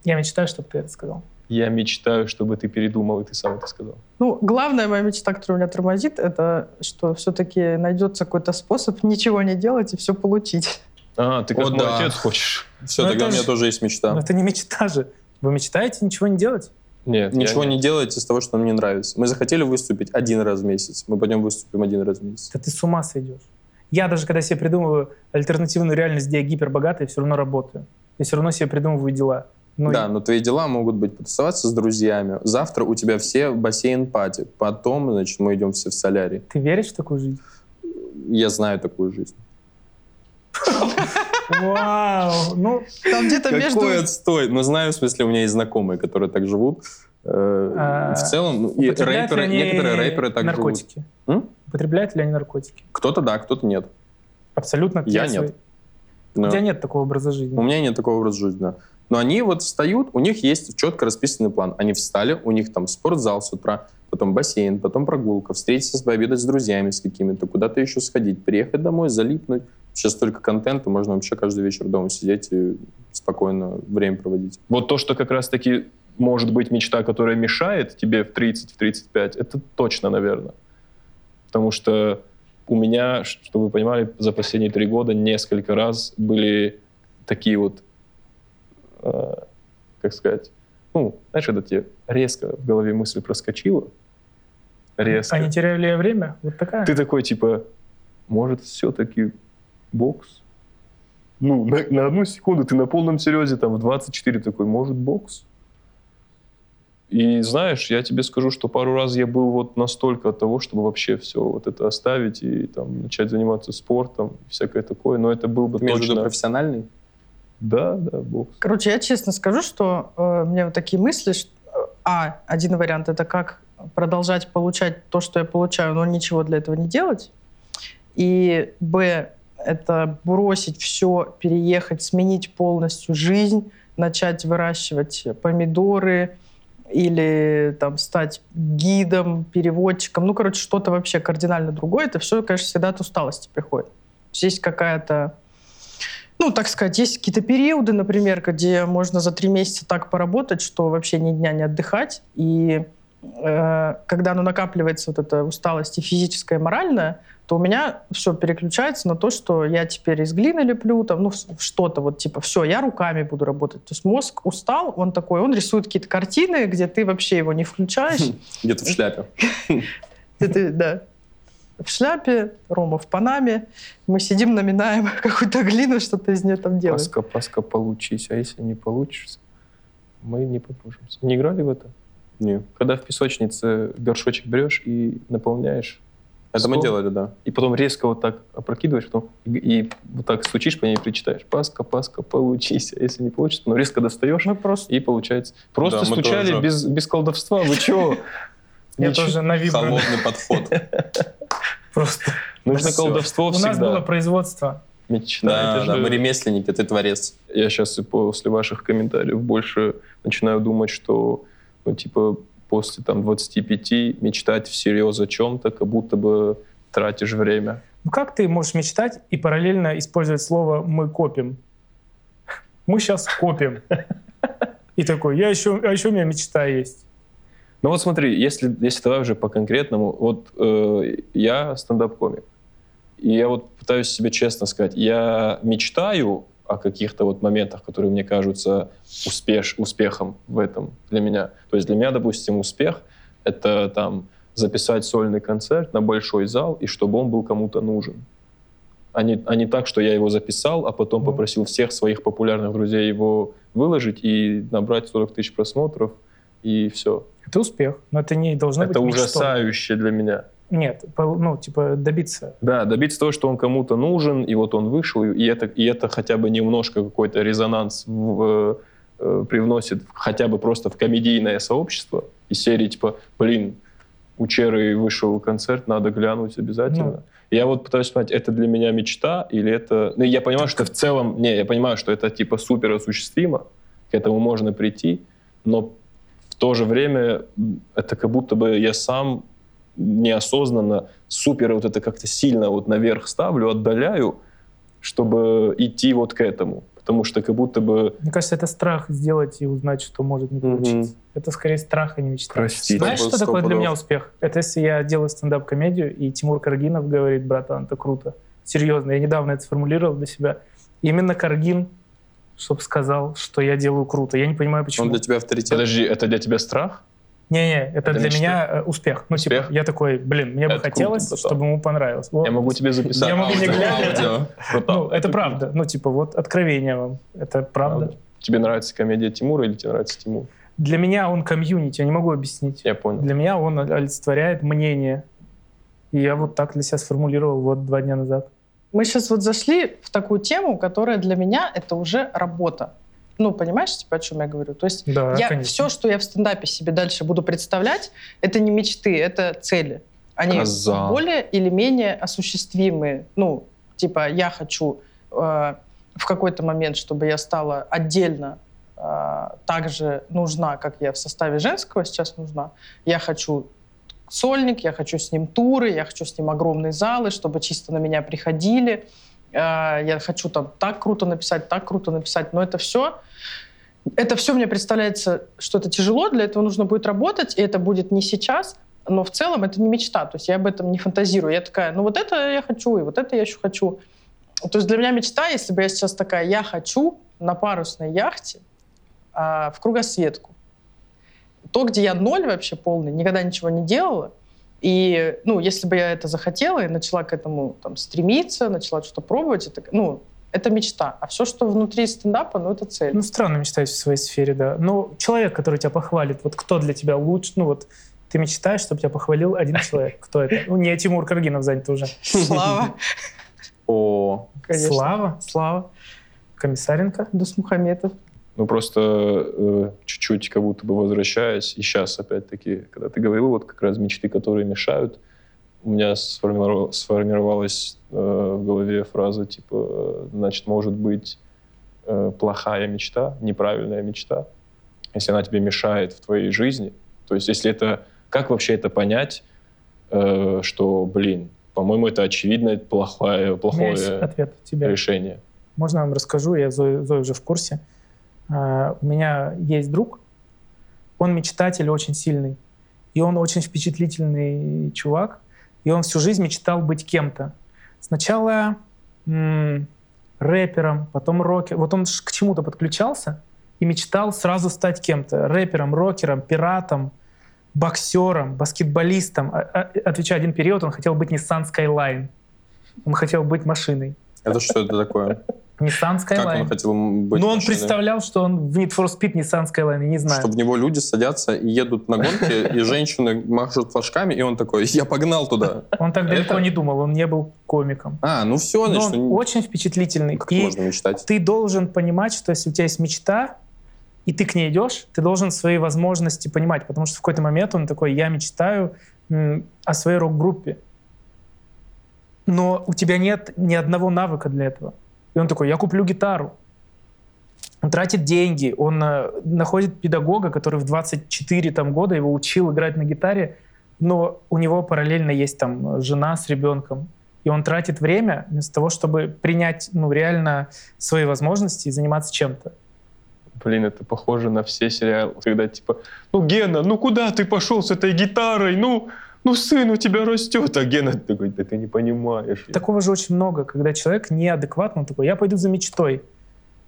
Я мечтаю, чтобы ты это сказал. Я мечтаю, чтобы ты передумал, и ты сам это сказал. Ну, главная моя мечта, которая меня тормозит, это что все-таки найдется какой-то способ ничего не делать и все получить. А, ты как О, мой да. отец хочешь? Все, Ну, тогда у меня ж- тоже есть мечта. Но это не мечта же. Вы мечтаете ничего не делать? Нет, Ничего не- не делать из того, что нам не нравится. Мы захотели выступить один раз в месяц. Мы пойдем выступим один раз в месяц. Да ты с ума сойдешь. Я даже когда себе придумываю альтернативную реальность, где я гипербогатый, все равно работаю. Я все равно себе придумываю дела. Ну, да, но твои дела могут быть потусоваться с друзьями. Завтра у тебя все бассейн-пати. Потом, значит, мы идем все в солярий. Ты веришь в такую жизнь? Я знаю такую жизнь. (laughs) Вау! Ну, Там где-то между... Какой отстой! Ну, знаю, в смысле, у меня есть знакомые, которые так живут. Э, А, В целом, ну, и рэперы, некоторые рэперы так живут. наркотики? М? Употребляют ли они наркотики? Кто-то да, кто-то нет. Абсолютно Я нет. У Но тебя нет такого образа жизни. У меня нет такого образа жизни, да. Но они вот встают, у них есть четко расписанный план. Они встали, у них там спортзал с утра, потом бассейн, потом прогулка, встретиться, пообедать с друзьями с какими-то, куда-то еще сходить, приехать домой, залипнуть. Сейчас столько контента, можно вообще каждый вечер дома сидеть и спокойно время проводить. Вот то, что как раз-таки может быть мечта, которая мешает тебе в 30, в 35, это точно, наверное. Потому что у меня, чтобы вы понимали, за последние три года несколько раз были такие вот, э, как сказать, ну, знаешь, когда тебе резко в голове мысль проскочила, резко. А не теряю ли я время? Вот такая. Ты такой, типа, может, все-таки бокс? Ну, на, на одну секунду ты на полном серьезе, там, в 24 такой, может, бокс? И знаешь, я тебе скажу, что пару раз я был вот настолько от того, чтобы вообще все вот это оставить и там начать заниматься спортом, всякое такое, но это был бы Между точно... профессиональный? Да, да, бокс. Короче, я честно скажу, что э, у меня вот такие мысли, что, а, один вариант это как продолжать получать то, что я получаю, но ничего для этого не делать. И б, это бросить все, переехать, сменить полностью жизнь, начать выращивать помидоры или там стать гидом, переводчиком. Ну, короче, что-то вообще кардинально другое. Это все, конечно, всегда от усталости приходит. То есть есть какая-то ну, так сказать, есть какие-то периоды, например, где можно за три месяца так поработать, что вообще ни дня не отдыхать. И э, когда ну, накапливается вот эта усталость и физическая, и моральная, то у меня все переключается на то, что я теперь из глины леплю, там, ну, что-то вот типа, все, я руками буду работать. То есть мозг устал, он такой, он рисует какие-то картины, где ты вообще его не включаешь. Где-то в шляпе. (laughs) Да в шляпе, Рома в Панаме. Мы сидим, наминаем (laughs) какую-то глину, что-то из нее там делаем. Паска, паска, получись. А если не получится, мы не поможемся. Не играли в это? Нет. Когда в песочнице горшочек берешь и наполняешь. Это мы делали, да. И потом резко вот так опрокидываешь, потом и, и вот так стучишь по ней и причитаешь. Паска, паска, получись. А если не получится, потом резко достаешь, Мы просто... и получается. Просто Да, стучали тоже. без, без колдовства. Вы чего? (laughs) Я тоже на вибро. Холодный подход. (laughs) Просто. Нужно колдовство У нас было всегда. производство. Мечта. Да, это да, же- мы ремесленники, ты творец. я сейчас после ваших комментариев больше начинаю думать, что, ну, типа, после там 25 мечтать всерьез о чем-то, как будто бы тратишь время. Ну как ты можешь мечтать и параллельно использовать слово «мы копим»? (laughs) Мы сейчас копим. И такой, я еще, а еще у меня мечта есть. Ну вот смотри, если, если давай уже по-конкретному, вот э, я стендап-комик, и я вот пытаюсь себе честно сказать, я мечтаю о каких-то вот моментах, которые мне кажутся успеш, успехом в этом для меня. То есть для меня, допустим, успех — это там записать сольный концерт на большой зал, и чтобы он был кому-то нужен. А не, а не так, что я его записал, а потом попросил всех своих популярных друзей его выложить и набрать 40 тысяч просмотров, и все. Это успех, но это не должно Это быть мечтой. ужасающе для меня. Нет, ну, типа, добиться. Да, добиться того, что он кому-то нужен, и вот он вышел, и это, и это хотя бы немножко какой-то резонанс в, э, привносит хотя бы просто в комедийное сообщество. И серии типа, блин, у Черы вышел концерт, надо глянуть обязательно. Ну. Я вот пытаюсь понять, это для меня мечта или это... Ну, я понимаю, что в целом... Не, я понимаю, что это типа супер осуществимо, к этому можно прийти, но в то же время это как будто бы я сам неосознанно супер вот это как-то сильно вот наверх ставлю, отдаляю, чтобы идти вот к этому. Потому что как будто бы... Мне кажется, это страх сделать и узнать, что может не получиться. Это скорее страх, а не мечта. Простите. Знаешь, что такое для меня успех? Это если я делаю стендап-комедию, и Тимур Каргинов говорит, братан, это круто. Серьезно, я недавно это сформулировал для себя. Именно Каргин, чтобы сказал, что я делаю круто. Я не понимаю, почему. Он для тебя авторитет. Подожди, это для тебя страх? Не-не, это, Это для мечта. меня э, успех. Ну, Успех? типа, я такой, блин, мне бы Это круто, хотелось, братан. чтобы ему понравилось. Вот. Я могу тебе записать. Я могу не глядя. Ну, это правда. Ну, типа, вот откровение вам. Это правда. Тебе нравится комедия Тимура или тебе нравится Тимур? Для меня он комьюнити, я не могу объяснить. Я понял. Для меня он олицетворяет мнение. И я вот так для себя сформулировал вот два дня назад. Мы сейчас вот зашли в такую тему, которая для меня это уже работа. Ну, понимаешь, типа, о чем я говорю? То есть Да, я, конечно. все, что я в стендапе себе дальше буду представлять, это не мечты, это цели. Они Коза. более или менее осуществимые. Ну, типа, я хочу э, в какой-то момент, чтобы я стала отдельно э, так же нужна, как я в составе женского сейчас нужна. Я хочу сольник, я хочу с ним туры, я хочу с ним огромные залы, чтобы чисто на меня приходили. Э, Я хочу там так круто написать, так круто написать. Но это все, это все мне представляется, что это тяжело, для этого нужно будет работать, и это будет не сейчас, но в целом это не мечта. То есть я об этом не фантазирую. Я такая, ну вот это я хочу, и вот это я еще хочу. То есть для меня мечта, если бы я сейчас такая, я хочу на парусной яхте а, в кругосветку. То, где я ноль вообще полный, никогда ничего не делала. И, ну, если бы я это захотела и начала к этому там, стремиться, начала что-то пробовать, это, ну, это мечта. А все, что внутри стендапа, ну, это цель. Ну, странно мечтать в своей сфере, да. Но человек, который тебя похвалит, вот кто для тебя лучше, ну вот ты мечтаешь, чтобы тебя похвалил один человек. Кто это? Ну, не Тимур Каргинов занят уже. Слава. О. Слава, Слава. Комиссаренко. Дусмухаметов. Ну, просто э, чуть-чуть как будто бы возвращаясь, и сейчас опять-таки, когда ты говорил, вот как раз мечты, которые мешают, у меня сформиров- сформировалась э, в голове фраза типа, значит, может быть э, плохая мечта, неправильная мечта, если она тебе мешает в твоей жизни. То есть если это... Как вообще это понять, э, что, блин, по-моему, это очевидно, это плохое, У меня есть плохое ответ у тебя. решение. Можно я вам расскажу? Я Зою, Зою уже в курсе. А, У меня есть друг, он мечтатель очень сильный, и он очень впечатлительный чувак, и он всю жизнь мечтал быть кем-то. Сначала м, рэпером, потом рокером. Вот он к чему-то подключался и мечтал сразу стать кем-то. Рэпером, рокером, пиратом, боксером, баскетболистом. А- а- Отвечая один период, он хотел быть Nissan Skyline. Он хотел быть машиной. это что это такое? Nissan Как Skyline. он хотел быть Ну, он машиной? представлял, что он в Need for Speed Nissan Skyline, я не знаю. Что в него люди садятся и едут на гонки, и женщины машут флажками, и он такой, я погнал туда. Он так далеко не думал, он не был комиком. А, ну все, значит, он очень впечатлительный. как можно мечтать? ты должен понимать, что если у тебя есть мечта, и ты к ней идешь, ты должен свои возможности понимать, потому что в какой-то момент он такой, я мечтаю о своей рок-группе, но у тебя нет ни одного навыка для этого. И он такой, я куплю гитару. Он тратит деньги, он э, находит педагога, который в 24 там, года его учил играть на гитаре, но у него параллельно есть там жена с ребенком. И он тратит время вместо того, чтобы принять ну, реально свои возможности и заниматься чем-то. Блин, это похоже на все сериалы, когда типа, ну, Гена, ну куда ты пошел с этой гитарой? Ну, ну сын у тебя растет. А Гена такой, да ты не понимаешь. Такого же очень много, когда человек неадекватно такой, я пойду за мечтой.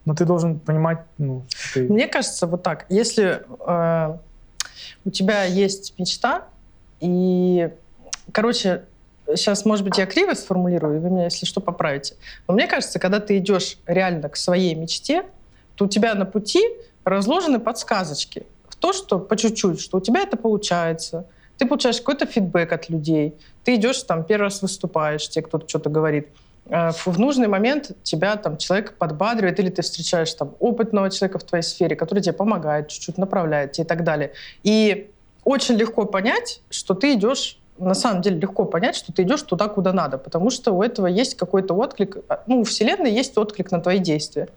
Но ты должен понимать, ну, ты... Мне кажется, вот так. Если э, у тебя есть мечта, и, короче, сейчас, может быть, я криво сформулирую, и вы меня, если что, поправите. Но мне кажется, когда ты идешь реально к своей мечте, то у тебя на пути разложены подсказочки в то, что по чуть-чуть, что у тебя это получается. Ты получаешь какой-то фидбэк от людей. Ты идешь, там, первый раз выступаешь, тебе кто-то что-то говорит. Э, В нужный момент тебя там человек подбадривает, или ты встречаешь там опытного человека в твоей сфере, который тебе помогает, чуть-чуть направляет тебе и так далее. И очень легко понять, что ты идешь на самом деле легко понять, что ты идешь туда, куда надо, потому что у этого есть какой-то отклик, а, ну, у Вселенной есть отклик на твои действия.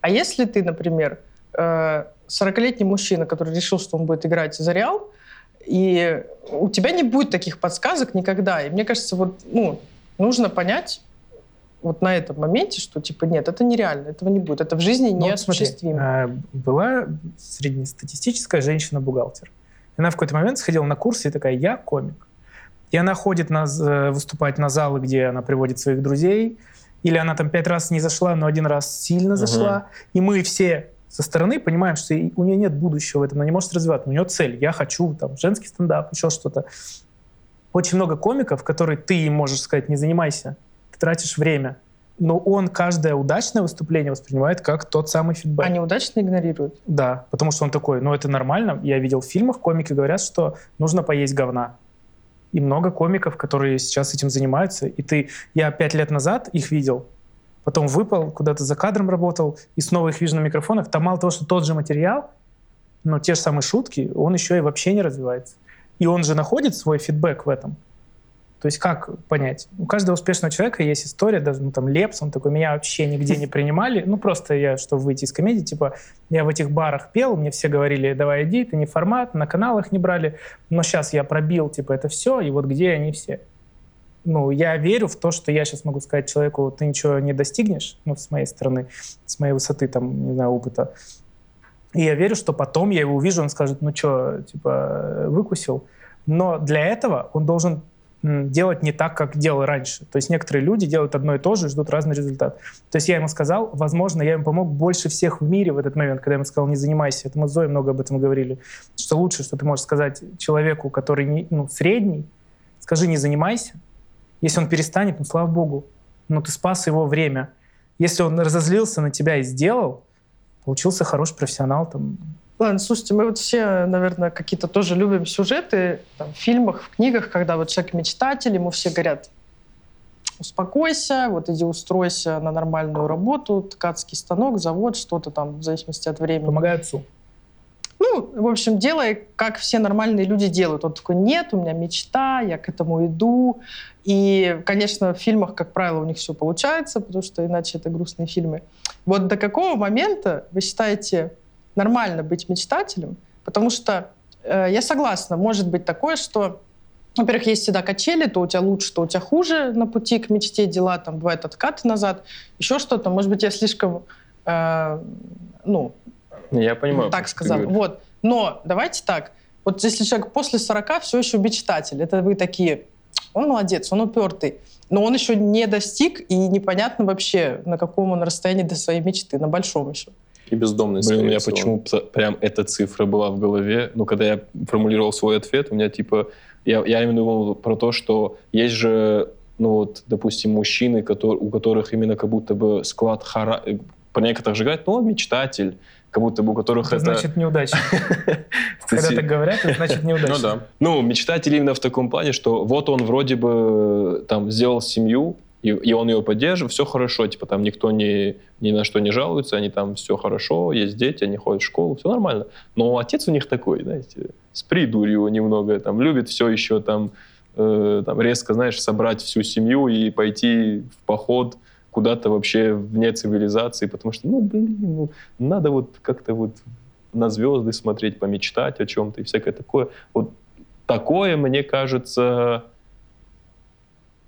А если ты, например, э, 40-летний мужчина, который решил, что он будет играть за Реал, и у тебя не будет таких подсказок никогда. И мне кажется, вот, ну, нужно понять вот на этом моменте, что, типа, нет, это нереально, этого не будет, это в жизни Ну, не смотри, осуществимо. а, была среднестатистическая женщина-бухгалтер. Она в какой-то момент сходила на курсы и такая, я комик. И она ходит на, з- выступать на залы, где она приводит своих друзей, или она там пять раз не зашла, но один раз сильно зашла. И мы все со стороны понимаем, что у нее нет будущего в этом, она не может развиваться. У нее цель, я хочу там женский стендап, еще что-то. Очень много комиков, которые ты им можешь сказать, не занимайся, ты тратишь время. Но он каждое удачное выступление воспринимает как тот самый фидбэк. Они удачно игнорируют. Да, потому что он такой, ну это нормально. Я видел в фильмах, комики говорят, что нужно поесть говна. И много комиков, которые сейчас этим занимаются. И ты, я пять лет назад их видел, потом выпал, куда-то за кадром работал, и снова их вижу на микрофонах. Там мало того, что тот же материал, но те же самые шутки, он еще и вообще не развивается. И он же находит свой фидбэк в этом. То есть как понять? У каждого успешного человека есть история, даже ну, там Лепс, он такой, меня вообще нигде не принимали. Ну просто я, чтобы выйти из комедии, типа, я в этих барах пел, мне все говорили, давай иди, это не формат, на каналах не брали, но сейчас я пробил, типа, это все, и вот где они все. Ну, я верю в то, что я сейчас могу сказать человеку, ты ничего не достигнешь, ну, с моей стороны, с моей высоты, там, не знаю, опыта. И я верю, что потом я его увижу, он скажет, ну что, типа, выкусил. Но для этого он должен делать не так, как делал раньше. То есть некоторые люди делают одно и то же и ждут разный результат. То есть я ему сказал, возможно, я ему помог больше всех в мире в этот момент, когда я ему сказал, не занимайся. Это мы с Зоей много об этом говорили. Что лучше, что ты можешь сказать человеку, который не, ну, средний, скажи, не занимайся. Если он перестанет, ну, слава богу, но ты спас его время. Если он разозлился на тебя и сделал, получился хороший профессионал, там, Ладно, слушайте, мы вот все, наверное, какие-то тоже любим сюжеты там, в фильмах, в книгах, когда вот человек мечтатель, ему все говорят, успокойся, вот иди устройся на нормальную работу, ткацкий станок, завод, что-то там, в зависимости от времени. помогай отцу. Ну, в общем, делай, как все нормальные люди делают. Он такой, нет, у меня мечта, я к этому иду. И, конечно, в фильмах, как правило, у них все получается, потому что иначе это грустные фильмы. Вот до какого момента вы считаете нормально быть мечтателем? Потому что э, я согласна, может быть такое, что во-первых, есть всегда качели, то у тебя лучше, то у тебя хуже на пути к мечте дела, там бывает откаты назад, еще что-то. Может быть, я слишком, э, ну, Я понимаю. так ты сказала. говоришь. Вот. Но давайте так. Вот если человек после 40 все еще мечтатель, это вы такие, он молодец, он упертый, но он еще не достиг, и непонятно вообще, на каком он расстоянии до своей мечты, на большом еще. И бездомный, Блин, у меня всего. почему-то прям эта цифра была в голове. Ну, когда я формулировал свой ответ, у меня типа... Я, я именно думал про то, что есть же, ну вот, допустим, мужчины, которые, у которых именно как будто бы склад хара... э, По некоторых же говорят, ну, он мечтатель. Как будто бы у которых Это это... значит неудачник. (laughs) Когда так говорят, это значит неудачник. Ну да. Ну, мечтатель именно в таком плане, что вот он вроде бы там сделал семью, и, и он ее поддерживает, все хорошо, типа там никто ни, ни на что не жалуется, они там все хорошо, есть дети, они ходят в школу, все нормально. Но отец у них такой, знаете, с придурью немного, там, любит все еще там, э, там резко, знаешь, собрать всю семью и пойти в поход куда-то вообще вне цивилизации, потому что, ну, блин, ну, надо вот как-то вот на звезды смотреть, помечтать о чем-то и всякое такое. Вот такое, мне кажется,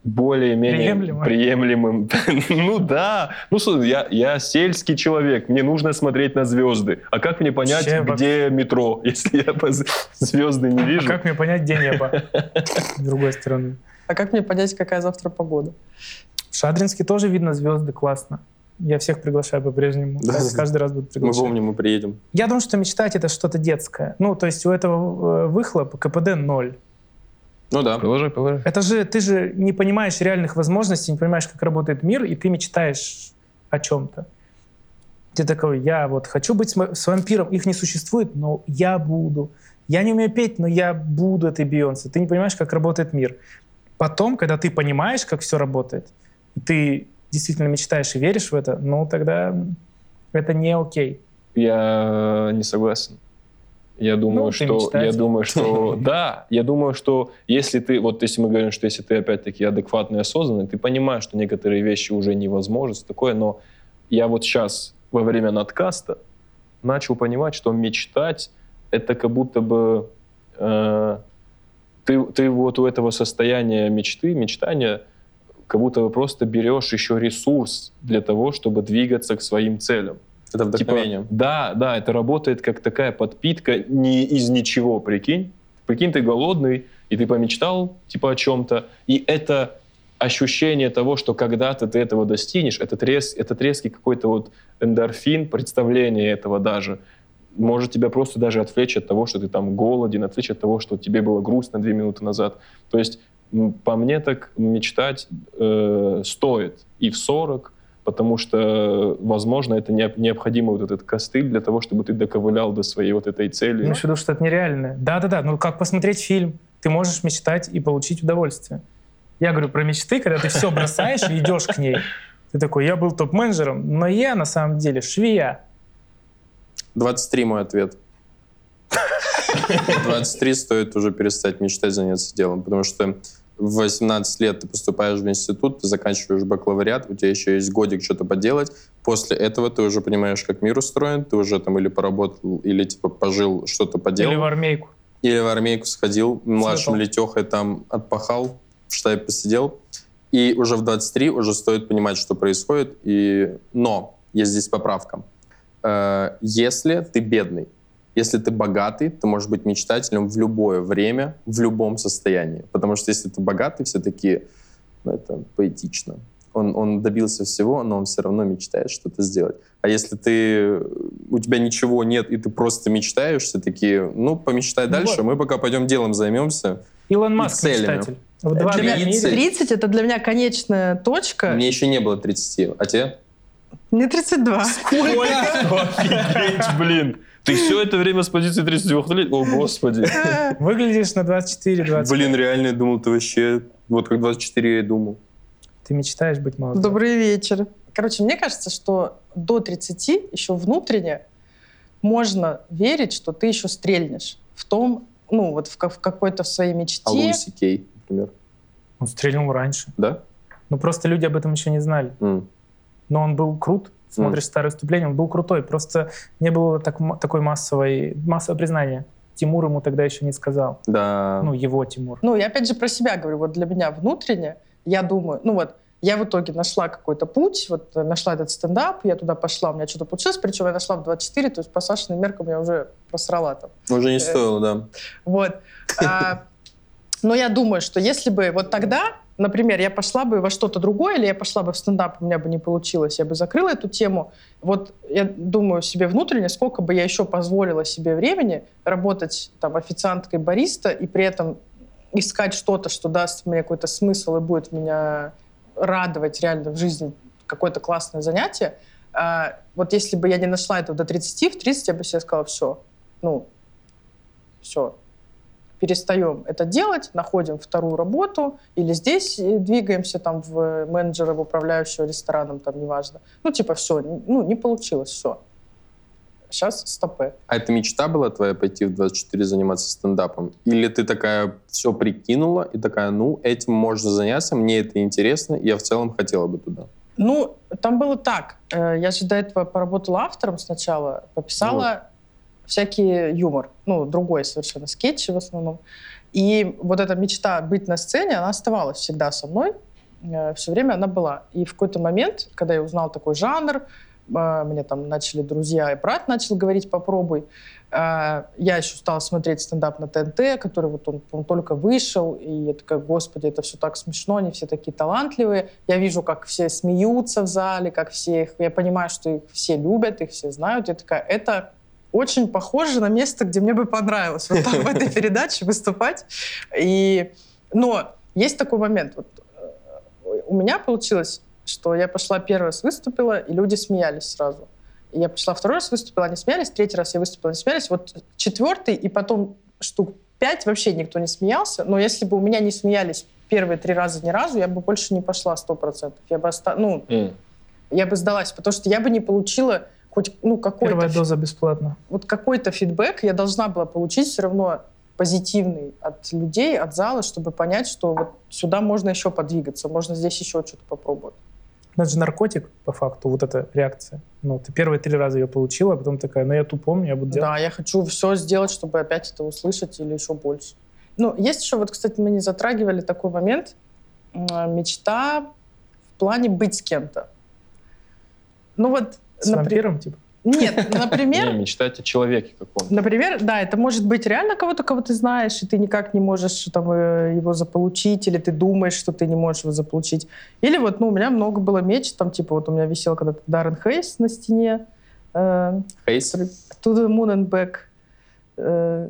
более-менее приемлемым. (laughs) ну да. Ну, слушай, я, я сельский человек, мне нужно смотреть на звезды. А как мне понять, Вообще, где метро, (laughs) если я звезды не А вижу? как мне понять, где небо? (laughs) С другой стороны. А как мне понять, какая завтра погода? В Шадринске тоже видно звезды, классно. Я всех приглашаю по-прежнему. Да. Каждый раз буду Мы приглашать. помним, мы приедем. Я думаю, что мечтать это что-то детское. Ну, то есть у этого э, выхлопа КПД ноль. Ну да. Продолжай, продолжай. Это же ты же не понимаешь реальных возможностей, не понимаешь, как работает мир, и ты мечтаешь о чем-то. Ты такой, я вот хочу быть с вампиром, их не существует, но я буду. Я не умею петь, но я буду этой Бейонсе. Ты не понимаешь, как работает мир. Потом, когда ты понимаешь, как все работает, ты действительно мечтаешь и веришь в это, ну тогда это не окей. Я не согласен. Я думаю, Ну, что я думаю, что (laughs) да, я думаю, что если ты вот если мы говорим, что если ты опять-таки адекватный, осознанный, ты понимаешь, что некоторые вещи уже невозможны, всё такое, но я вот сейчас во время надкаста начал понимать, что мечтать это как будто бы э, ты, ты вот у этого состояния мечты, мечтания, как будто бы просто берешь еще ресурс для того, чтобы двигаться к своим целям. Это Типа, вдохновение. да, да, это работает как такая подпитка не из ничего, прикинь. Прикинь, ты голодный, и ты помечтал типа о чем-то, и это ощущение того, что когда-то ты этого достигнешь, этот, рез, этот резкий какой-то вот эндорфин, представление этого даже, может тебя просто даже отвлечь от того, что ты там голоден, отвлечь от того, что тебе было грустно две минуты назад. То есть по мне так мечтать э, стоит и в 40, потому что, возможно, это не- необходимо вот этот костыль для того, чтобы ты доковылял до своей вот этой цели. В виду, что это нереальное? Да-да-да, ну как посмотреть фильм? Ты можешь мечтать и получить удовольствие. Я говорю про мечты, когда ты все бросаешь и идешь к ней. Ты такой, я был топ-менеджером, но я на самом деле швея. 23 мой ответ. 23 стоит уже перестать мечтать заняться делом, потому что в 18 лет ты поступаешь в институт, ты заканчиваешь бакалавриат, у тебя еще есть годик что-то поделать. После этого ты уже понимаешь, как мир устроен, ты уже там или поработал, или типа пожил, что-то поделал. Или в армейку. Или в армейку сходил, младшим летехой там отпахал, в штабе посидел. И уже в 23 уже стоит понимать, что происходит. И... Но есть здесь поправка. Э, Если ты бедный, если ты богатый, ты можешь быть мечтателем в любое время, в любом состоянии. Потому что если ты богатый, все такие, ну это поэтично. Он, он добился всего, но он все равно мечтает что-то сделать. А если ты, у тебя ничего нет, и ты просто мечтаешь, все такие, ну, помечтай Ну дальше, вот. мы пока пойдем делом займемся. Илон Маск целями. мечтатель. В два Для меня мире. и цель. 30 — это для меня конечная точка. Мне еще не было 30, а тебе? Мне 32. (laughs) Офигеть, блин. Ты все это время с позиции 32 лет? О, господи. (laughs) Выглядишь на 24-20. Блин, реально, я думал, ты вообще... Вот как 24 я и думал. Ты мечтаешь быть молодым. Добрый вечер. Короче, мне кажется, что до 30 еще внутренне можно верить, что ты еще стрельнешь в том, ну, вот в, в какой-то в своей А мечте. Луиси Кей, например. Он стрельнул раньше. Да? Но просто люди об этом еще не знали. М. Но он был крут. Смотришь старые выступления, он был крутой. Просто не было так, такой массовой, массового признания. Тимур ему тогда еще не сказал. Да. Ну, его Тимур. Ну, я опять же про себя говорю. Вот для меня внутренне, я думаю, ну вот, я в итоге нашла какой-то путь, вот э, нашла этот стендап, я туда пошла, у меня что-то получилось, причем я нашла в 24, то есть по Сашиным меркам я уже просрала там. Уже не стоило, да. Вот. А, (laughs) Но я думаю, что если бы вот тогда, например, я пошла бы во что-то другое, или я пошла бы в стендап, у меня бы не получилось, я бы закрыла эту тему, вот я думаю себе внутренне, сколько бы я еще позволила себе времени работать там официанткой бариста и при этом искать что-то, что даст мне какой-то смысл и будет меня радовать реально в жизни какое-то классное занятие. А, вот если бы я не нашла этого до 30, в 30 я бы себе сказала, все, ну, все, перестаем это делать, находим вторую работу, или здесь э, двигаемся там в менеджера, в управляющего рестораном, там, неважно. Ну, типа, все, ну, не получилось, все. Сейчас стопы. А это мечта была твоя пойти в 24 заниматься стендапом? Или ты такая все прикинула и такая, ну, этим можно заняться, мне это интересно, я в целом хотела бы туда? Ну, там было так. Э, Я же до этого поработала автором сначала, пописала всякий юмор. Ну, другой совершенно скетчи в основном. И вот эта мечта быть на сцене, она оставалась всегда со мной. Все время она была. И в какой-то момент, когда я узнал такой жанр, э, мне там начали друзья и брат начал говорить «попробуй», э, я еще стала смотреть стендап на ТНТ, который вот он, он только вышел, и я такая, господи, это все так смешно, они все такие талантливые. Я вижу, как все смеются в зале, как все их, я понимаю, что их все любят, их все знают. Я такая, это очень похоже на место, где мне бы понравилось вот там в этой (laughs) передаче выступать. И, но есть такой момент. Вот, э, у меня получилось, что я пошла первый раз выступила, и люди смеялись сразу. И я пошла второй раз выступила, они смеялись, третий раз я выступила, они смеялись. Вот четвертый и потом штук пять вообще никто не смеялся. Но если бы у меня не смеялись первые три раза ни разу, я бы больше не пошла сто процентов. Я бы оста... ну, М. я бы сдалась, потому что я бы не получила хоть ну какой-то Первая доза бесплатно. вот какой-то фидбэк я должна была получить все равно позитивный от людей, от зала, чтобы понять, что вот сюда можно еще подвигаться, можно здесь еще что-то попробовать. Ну, это же наркотик, по факту, вот эта реакция. Ну, ты первые три раза ее получила, а потом такая, ну, я ту помню, я буду делать. Да, я хочу все сделать, чтобы опять это услышать или еще больше. Ну, есть еще, вот, кстати, мы не затрагивали такой момент, мечта в плане быть с кем-то. Ну вот, С напри- вампиром, типа. нет, (laughs) Не, например, мечтать о человеке каком-то. Например, да, это может быть реально кого-то, кого ты знаешь, и ты никак не можешь там, э, его заполучить, или ты думаешь, что ты не можешь его заполучить. Или вот, ну, у меня много было мечт, там, типа, вот у меня висел когда-то Даррен Хейс на стене, э, Фейс? To the Moon and Back. Э,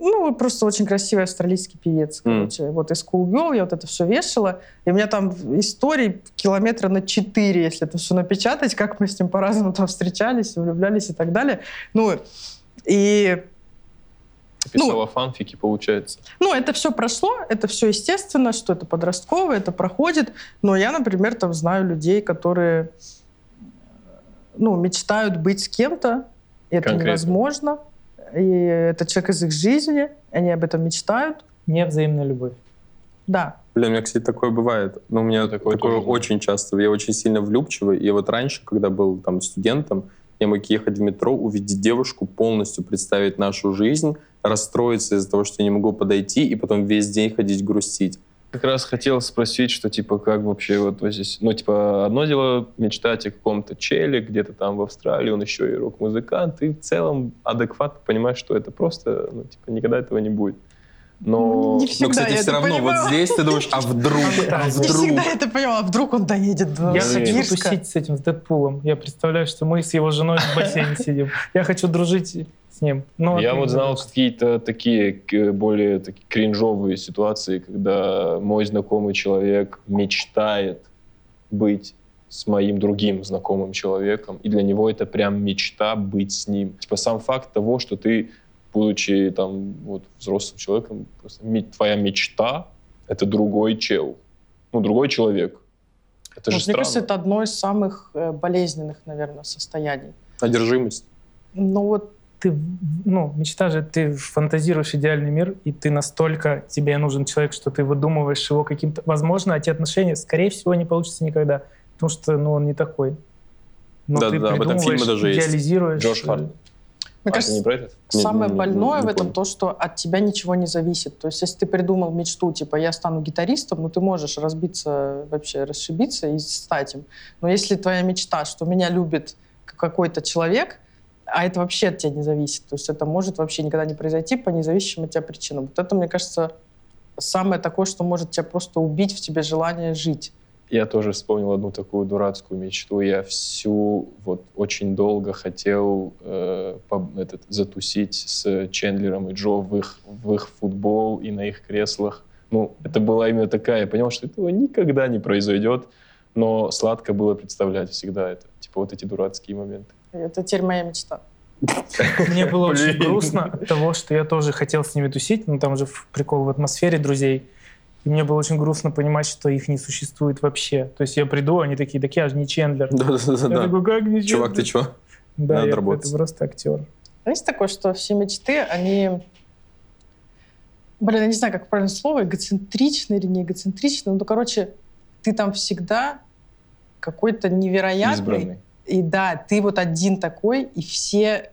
ну, просто очень красивый австралийский певец, короче. Вот из Cool Girl я вот это все вешала. И у меня там истории километра на четыре, если это все напечатать, как мы с ним по-разному там встречались, влюблялись и так далее. Ну, и Ты писала фанфики, получается. ну, это все прошло, это все естественно, что это подростковое, это проходит. Но я, например, там знаю людей, которые ну, мечтают быть с кем-то, и это Конкретно. невозможно. И это человек из их жизни, они об этом мечтают. Невзаимная любовь. Да. Блин, у меня, кстати, такое бывает. Но у меня Такое такое, очень часто. Я очень сильно влюбчивый. И вот раньше, когда был там студентом, я мог ехать в метро, увидеть девушку, полностью представить нашу жизнь, расстроиться из-за того, что я не могу подойти, и потом весь день ходить грустить. Как раз хотел спросить, что типа как вообще вот здесь, ну типа одно дело мечтать о каком-то челе где-то там в Австралии, он еще и рок-музыкант, и в целом адекватно понимаешь, что это просто, ну типа никогда этого не будет. Но Не Но, всегда кстати, я все это равно понимала. вот здесь ты думаешь, а вдруг, (laughs) а Не вдруг? всегда это поняла, а вдруг он доедет до Я хочу тусить с этим, с Дэдпулом. Я представляю, что мы с его женой в бассейне сидим. Я хочу дружить с ним. Ну, я вот знал какие-то такие более такие кринжовые ситуации, когда мой знакомый человек мечтает быть с моим другим знакомым человеком, и для него это прям мечта быть с ним. Типа сам факт того, что ты, будучи там вот взрослым человеком, просто твоя мечта — это другой чел, ну, другой человек. Это же Вот, мне странно. кажется, это одно из самых э, болезненных, наверное, состояний. Одержимость. Ну вот Ты, ну, мечта же, ты фантазируешь идеальный мир, и ты настолько, тебе нужен человек, что ты выдумываешь его каким-то... Возможно, эти отношения, скорее всего, не получатся никогда, потому что, ну, он не такой. Но ты Да-да-да, об этом фильме придумываешь, даже есть. идеализируешь. Джош Харт. Мне А, кажется, это не про этот? Не- самое не- больное не в этом понял. то, что от тебя ничего не зависит. То есть, если ты придумал мечту, типа, я стану гитаристом, ну, ты можешь разбиться, вообще расшибиться и стать им. Но если твоя мечта, что меня любит какой-то человек, а это вообще от тебя не зависит. То есть это может вообще никогда не произойти по независимым от тебя причинам. Вот это, мне кажется, самое такое, что может тебя просто убить в тебе желание жить. Я тоже вспомнил одну такую дурацкую мечту. Я всю вот очень долго хотел э, поб- этот, затусить с Чендлером и Джо в их, в их футбол и на их креслах. Ну, это была именно такая. Я понял, что этого никогда не произойдет, но сладко было представлять всегда это. Типа вот эти дурацкие моменты. Это теперь моя мечта. Мне было очень грустно того, что я тоже хотел с ними тусить, ну там же прикол в атмосфере друзей. И мне было очень грустно понимать, что их не существует вообще. То есть я приду, они такие, так я же не Чендлер. (laughs) Я Да-да-да. такой, как не Чувак, ты Чендлер?» чё? Да, Надо я- работать. это просто актер. Есть такое, что все мечты, они... Блин, я не знаю, как правильное слово, эгоцентричны или не эгоцентричны. Ну, короче, ты там всегда какой-то невероятный. Избранный. И да, ты вот один такой, и все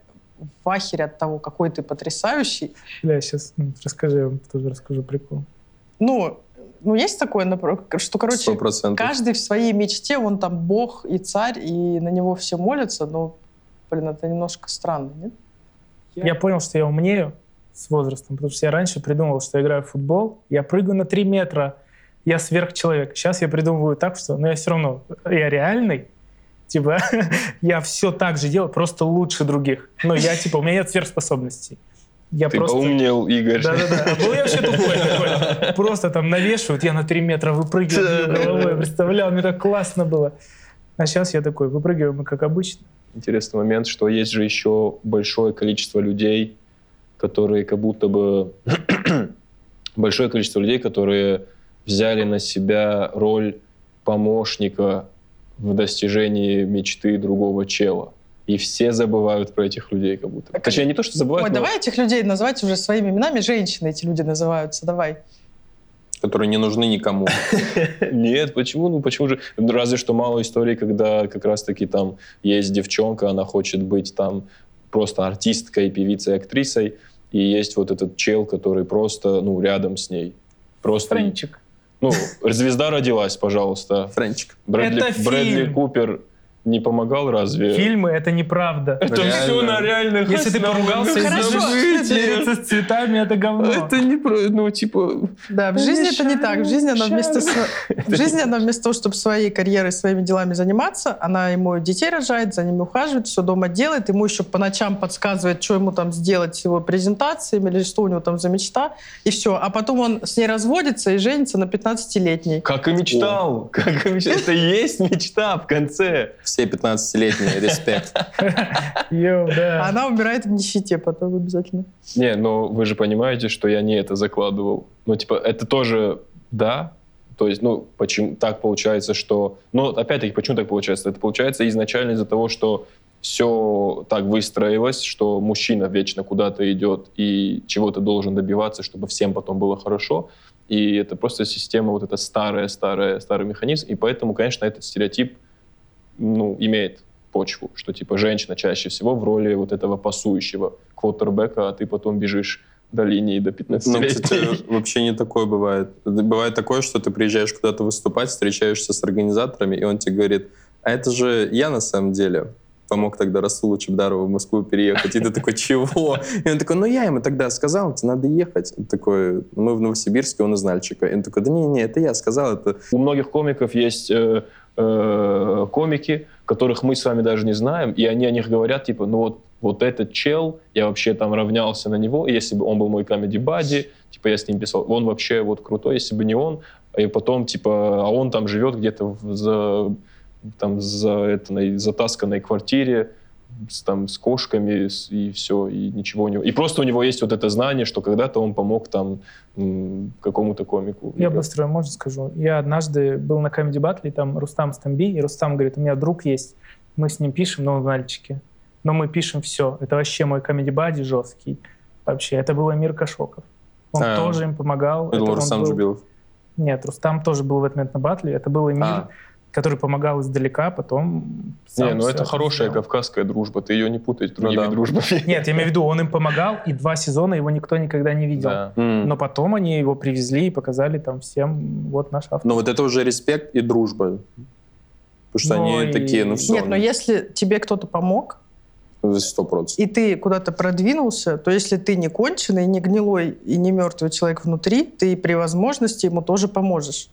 в ахере от того, какой ты потрясающий. Бля, сейчас расскажи, я вам тоже расскажу прикол. Ну, ну есть такое, что, короче, Сто процентов. каждый в своей мечте, он там бог и царь, и на него все молятся, но, блин, это немножко странно, нет? Я понял, что я умнею с возрастом, потому что я раньше придумывал, что я играю в футбол, я прыгаю на 3 метра, я сверхчеловек. Сейчас я придумываю так, что, но я все равно, я реальный, типа, (laughs) я все так же делаю, просто лучше других. Но я, типа, у меня нет сверхспособностей. Я Ты просто... поумнел, Игорь. Да-да-да. А был я вообще тупой такой. Просто там навешивают, я на 3 метра выпрыгиваю головой. Представлял, мне так классно было. А сейчас я такой, выпрыгиваю мы как обычно. интересный момент, что есть же еще большое количество людей, которые как будто бы... (clears throat) большое количество людей, которые взяли на себя роль помощника в достижении мечты другого чела. И все забывают про этих людей как будто. А Точнее, не то, что забывают, Ой, но давай этих людей называть уже своими именами. Женщины эти люди называются. Давай. Которые не нужны никому. (laughs) Нет, почему? Ну почему же? Разве что мало историй, когда как раз-таки там есть девчонка, она хочет быть там просто артисткой, певицей, актрисой, и есть вот этот чел, который просто, ну, рядом с ней. Просто, Френчик. ну, звезда родилась, пожалуйста. Френчик. Брэдли, Это Брэдли фильм. Купер не помогал разве? Фильмы — это неправда. Это Реально. все на реальных Если ты поругался Ну, из-за с цветами, это говно. Это не про, ну, типа, Да, в жизни это не так. В жизни она вместо, в жизни она вместо того, чтобы своей карьерой, своими делами заниматься, она ему детей рожает, за ними ухаживает, все дома делает, ему еще по ночам подсказывает, что ему там сделать с его презентациями или что у него там за мечта, и все. А потом он с ней разводится и женится на 15-летней. как и мечтал. Как и мечтал. Это и есть мечта в конце. Все 15-летние, (laughs) респект. Она умирает в нищете потом обязательно. Не, но вы же понимаете, что я не это закладывал. Ну, типа, это тоже да. То есть, ну, почему так получается, что... Ну, опять-таки, почему так получается? Это получается изначально из-за того, что все так выстроилось, что мужчина вечно куда-то идет и чего-то должен добиваться, чтобы всем потом было хорошо. И это просто система, вот эта старая, старая, старый механизм. И поэтому, конечно, этот стереотип ну, имеет почву, что типа женщина чаще всего в роли вот этого пасующего квотербека, а ты потом бежишь до линии до 15 Ну, кстати, вообще не такое бывает. Бывает такое, что ты приезжаешь куда-то выступать, встречаешься с организаторами, и он тебе говорит, а это же я на самом деле помог тогда Расулу Чебдарову в Москву переехать. И ты такой, чего? И он такой, ну я ему тогда сказал, тебе надо ехать. Он такой, мы в Новосибирске, он из Нальчика. И он такой, да не-не, это я сказал, это... У многих комиков есть э, э, комики, которых мы с вами даже не знаем, и они о них говорят, типа, ну вот, вот этот чел, я вообще там равнялся на него, если бы он был мой comedy buddy, типа я с ним писал, он вообще вот крутой, если бы не он, и потом, типа, а он там живет где-то в- за там за это, затасканной квартире, с, там, с кошками с, и все, и ничего у него. И просто у него есть вот это знание, что когда-то он помог там какому-то комику. Я быстро, можно скажу? Я однажды был на Comedy Battle, там Рустам Стамби, и Рустам говорит, у меня друг есть, мы с ним пишем, но он мальчики. Но мы пишем все. Это вообще мой Comedy Buddy жесткий. Вообще, это был Амир Кашоков. Он а, тоже им помогал. Это Рустам был... Жубилов. Нет, Рустам тоже был в этот момент на батле. Это был Эмир. А который помогал издалека, потом сам Не, ну это хорошая сделал. кавказская дружба, ты ее не путай с другими ну, да. дружбами. (laughs) Нет, я имею в виду, он им помогал, и два сезона его никто никогда не видел. Да. Но потом они его привезли и показали там всем, вот наш автор. Но вот это уже респект и дружба. Потому что но они и... такие, ну все. Нет, но если тебе кто-то помог, сто процентов. И ты куда-то продвинулся, то если ты не конченый, не гнилой и не мертвый человек внутри, ты при возможности ему тоже поможешь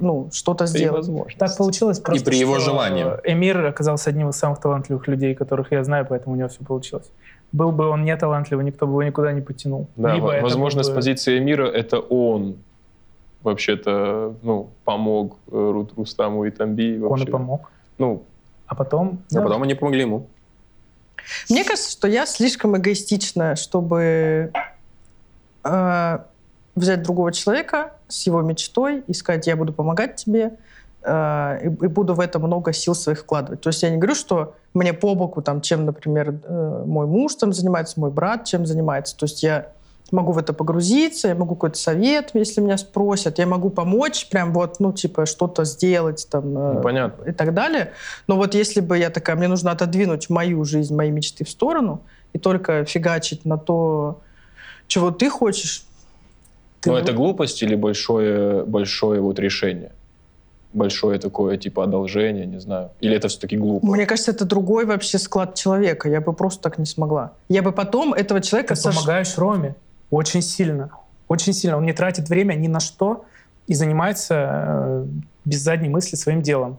ну, что-то сделать. Так получилось просто, И при его желании. Эмир оказался одним из самых талантливых людей, которых я знаю, поэтому у него все получилось. Был бы он не талантливый, никто бы его никуда не потянул. Да, Либо возможно, бы... с позиции Эмира это он вообще-то ну, помог э, Рустаму и Тамби. Он и помог. Ну, а потом... А да. потом они помогли ему. Мне кажется, что я слишком эгоистичная, чтобы э, взять другого человека с его мечтой и сказать, я буду помогать тебе, э, и, и буду в это много сил своих вкладывать. То есть я не говорю, что мне по боку, там, чем, например, э, мой муж там занимается, мой брат чем занимается. То есть я могу в это погрузиться, я могу какой-то совет, если меня спросят, я могу помочь, прям вот, ну, типа, что-то сделать там э, ну, понятно. и так далее. Но вот если бы я такая, мне нужно отодвинуть мою жизнь, мои мечты в сторону и только фигачить на то, чего ты хочешь, ты Но это глупость или большое, большое вот решение? Большое такое, типа, одолжение, не знаю. Или это все-таки глупо? Мне кажется, это другой вообще склад человека. Я бы просто так не смогла. Я бы потом этого человека... Ты сош... помогаешь Роме очень сильно. Очень сильно. Он не тратит время ни на что и занимается э, без задней мысли своим делом.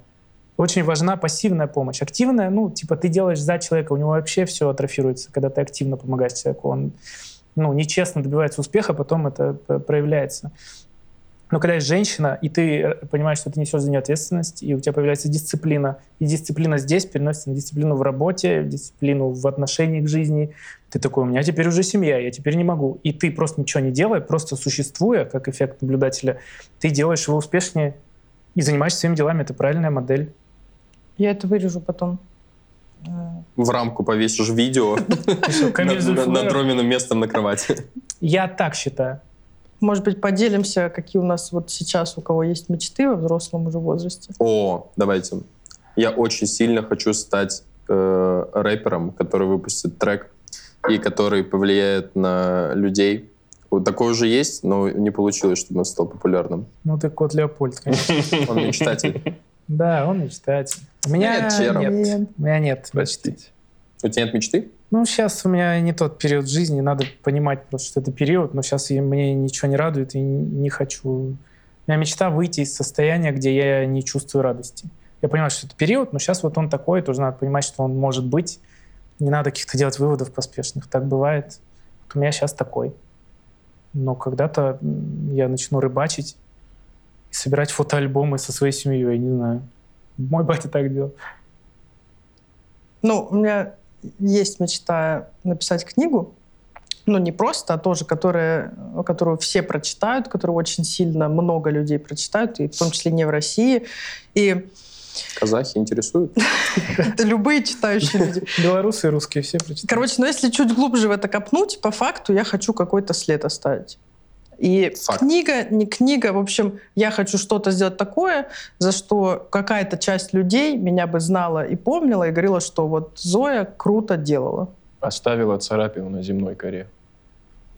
Очень важна пассивная помощь. Активная, ну, типа, ты делаешь за человека, у него вообще все атрофируется, когда ты активно помогаешь человеку. Он ну, нечестно добивается успеха, потом это проявляется. Но когда есть женщина, и ты э, понимаешь, что ты несешь за нее ответственность, и у тебя появляется дисциплина, и дисциплина здесь переносится на дисциплину в работе, дисциплину в отношении к жизни, ты такой, у меня теперь уже семья, я теперь не могу. И ты просто ничего не делая, просто существуя, как эффект наблюдателя, ты делаешь его успешнее и занимаешься своими делами. Это правильная модель. Я это вырежу потом. В рамку повесишь видео (laughs) (laughs) над Роминым местом на кровати. Я так считаю. Может быть, поделимся, какие у нас вот сейчас, у кого есть мечты во взрослом уже возрасте. О, давайте. Я очень сильно хочу стать э, рэпером, который выпустит трек и который повлияет на людей. Вот такое уже есть, но не получилось, чтобы он стал популярным. Ну ты кот Леопольд, конечно. (laughs) Он мечтатель. Да, он мечтатель. У меня нет, черт. нет. У меня нет мечты. У тебя нет мечты? Ну, сейчас у меня не тот период жизни, надо понимать просто, что это период, но сейчас мне ничего не радует и не хочу. У меня мечта выйти из состояния, где я не чувствую радости. Я понимаю, что это период, но сейчас вот он такой, тоже надо понимать, что он может быть. Не надо каких-то делать выводов поспешных. Так бывает. Вот у меня сейчас такой. Но когда-то я начну рыбачить, собирать фотоальбомы со своей семьей, я не знаю. Мой батя так делал. Ну, у меня есть мечта написать книгу, ну, не просто, а тоже, которая, которую все прочитают, которую очень сильно много людей прочитают, и в том числе не в России. И Казахи интересуют? (laughs) Это любые читающие люди. (laughs) Белорусы и русские все прочитают. Короче, ну если чуть глубже в это копнуть, по факту я хочу какой-то след оставить. И Факт. книга, не книга, в общем, я хочу что-то сделать такое, за что какая-то часть людей меня бы знала и помнила, и говорила, что вот Зоя круто делала. Оставила царапину на земной коре.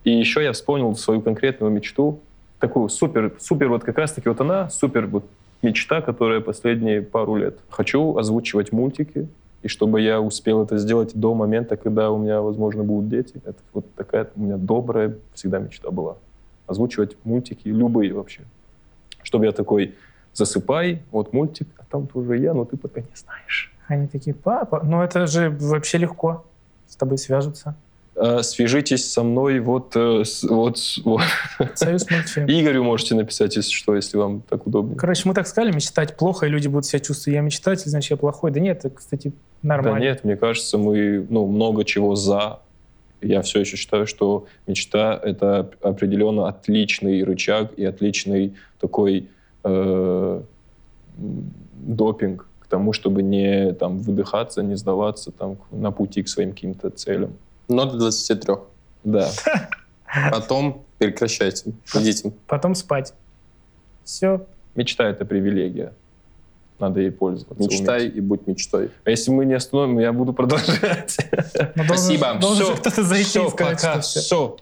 И еще я вспомнил свою конкретную мечту, такую супер, супер вот как раз-таки вот она, супер вот мечта, которая последние пару лет. Хочу озвучивать мультики, и чтобы я успел это сделать до момента, когда у меня, возможно, будут дети. Это вот такая у меня добрая всегда мечта была озвучивать мультики, любые вообще. Чтобы я такой, засыпай, вот мультик, а там тоже я, но ты пока не знаешь. Они такие, папа, ну это же вообще легко, с тобой свяжутся. э, свяжитесь со мной вот, э, с- вот, вот. Союз мультфильм. (laughs) Игорю можете написать, если что, если вам так удобнее. Короче, мы так сказали, мечтать плохо, и люди будут себя чувствовать, я мечтатель, значит, я плохой. Да нет, это, кстати, нормально. Да нет, мне кажется, мы ну, много чего за. Я все еще считаю, что мечта — это определенно отличный рычаг и отличный такой э, допинг к тому, чтобы не там, выдыхаться, не сдаваться там, на пути к своим каким-то целям. Но до 23. Да. (laughs) Потом прекращайте. Идите. Потом спать. Все. Мечта — это привилегия. Надо ей пользоваться. Мечтай уметь. и будь мечтой. А если мы не остановим, я буду продолжать. Спасибо. Должен кто-то зайти Всё, и сказать, пока. что все.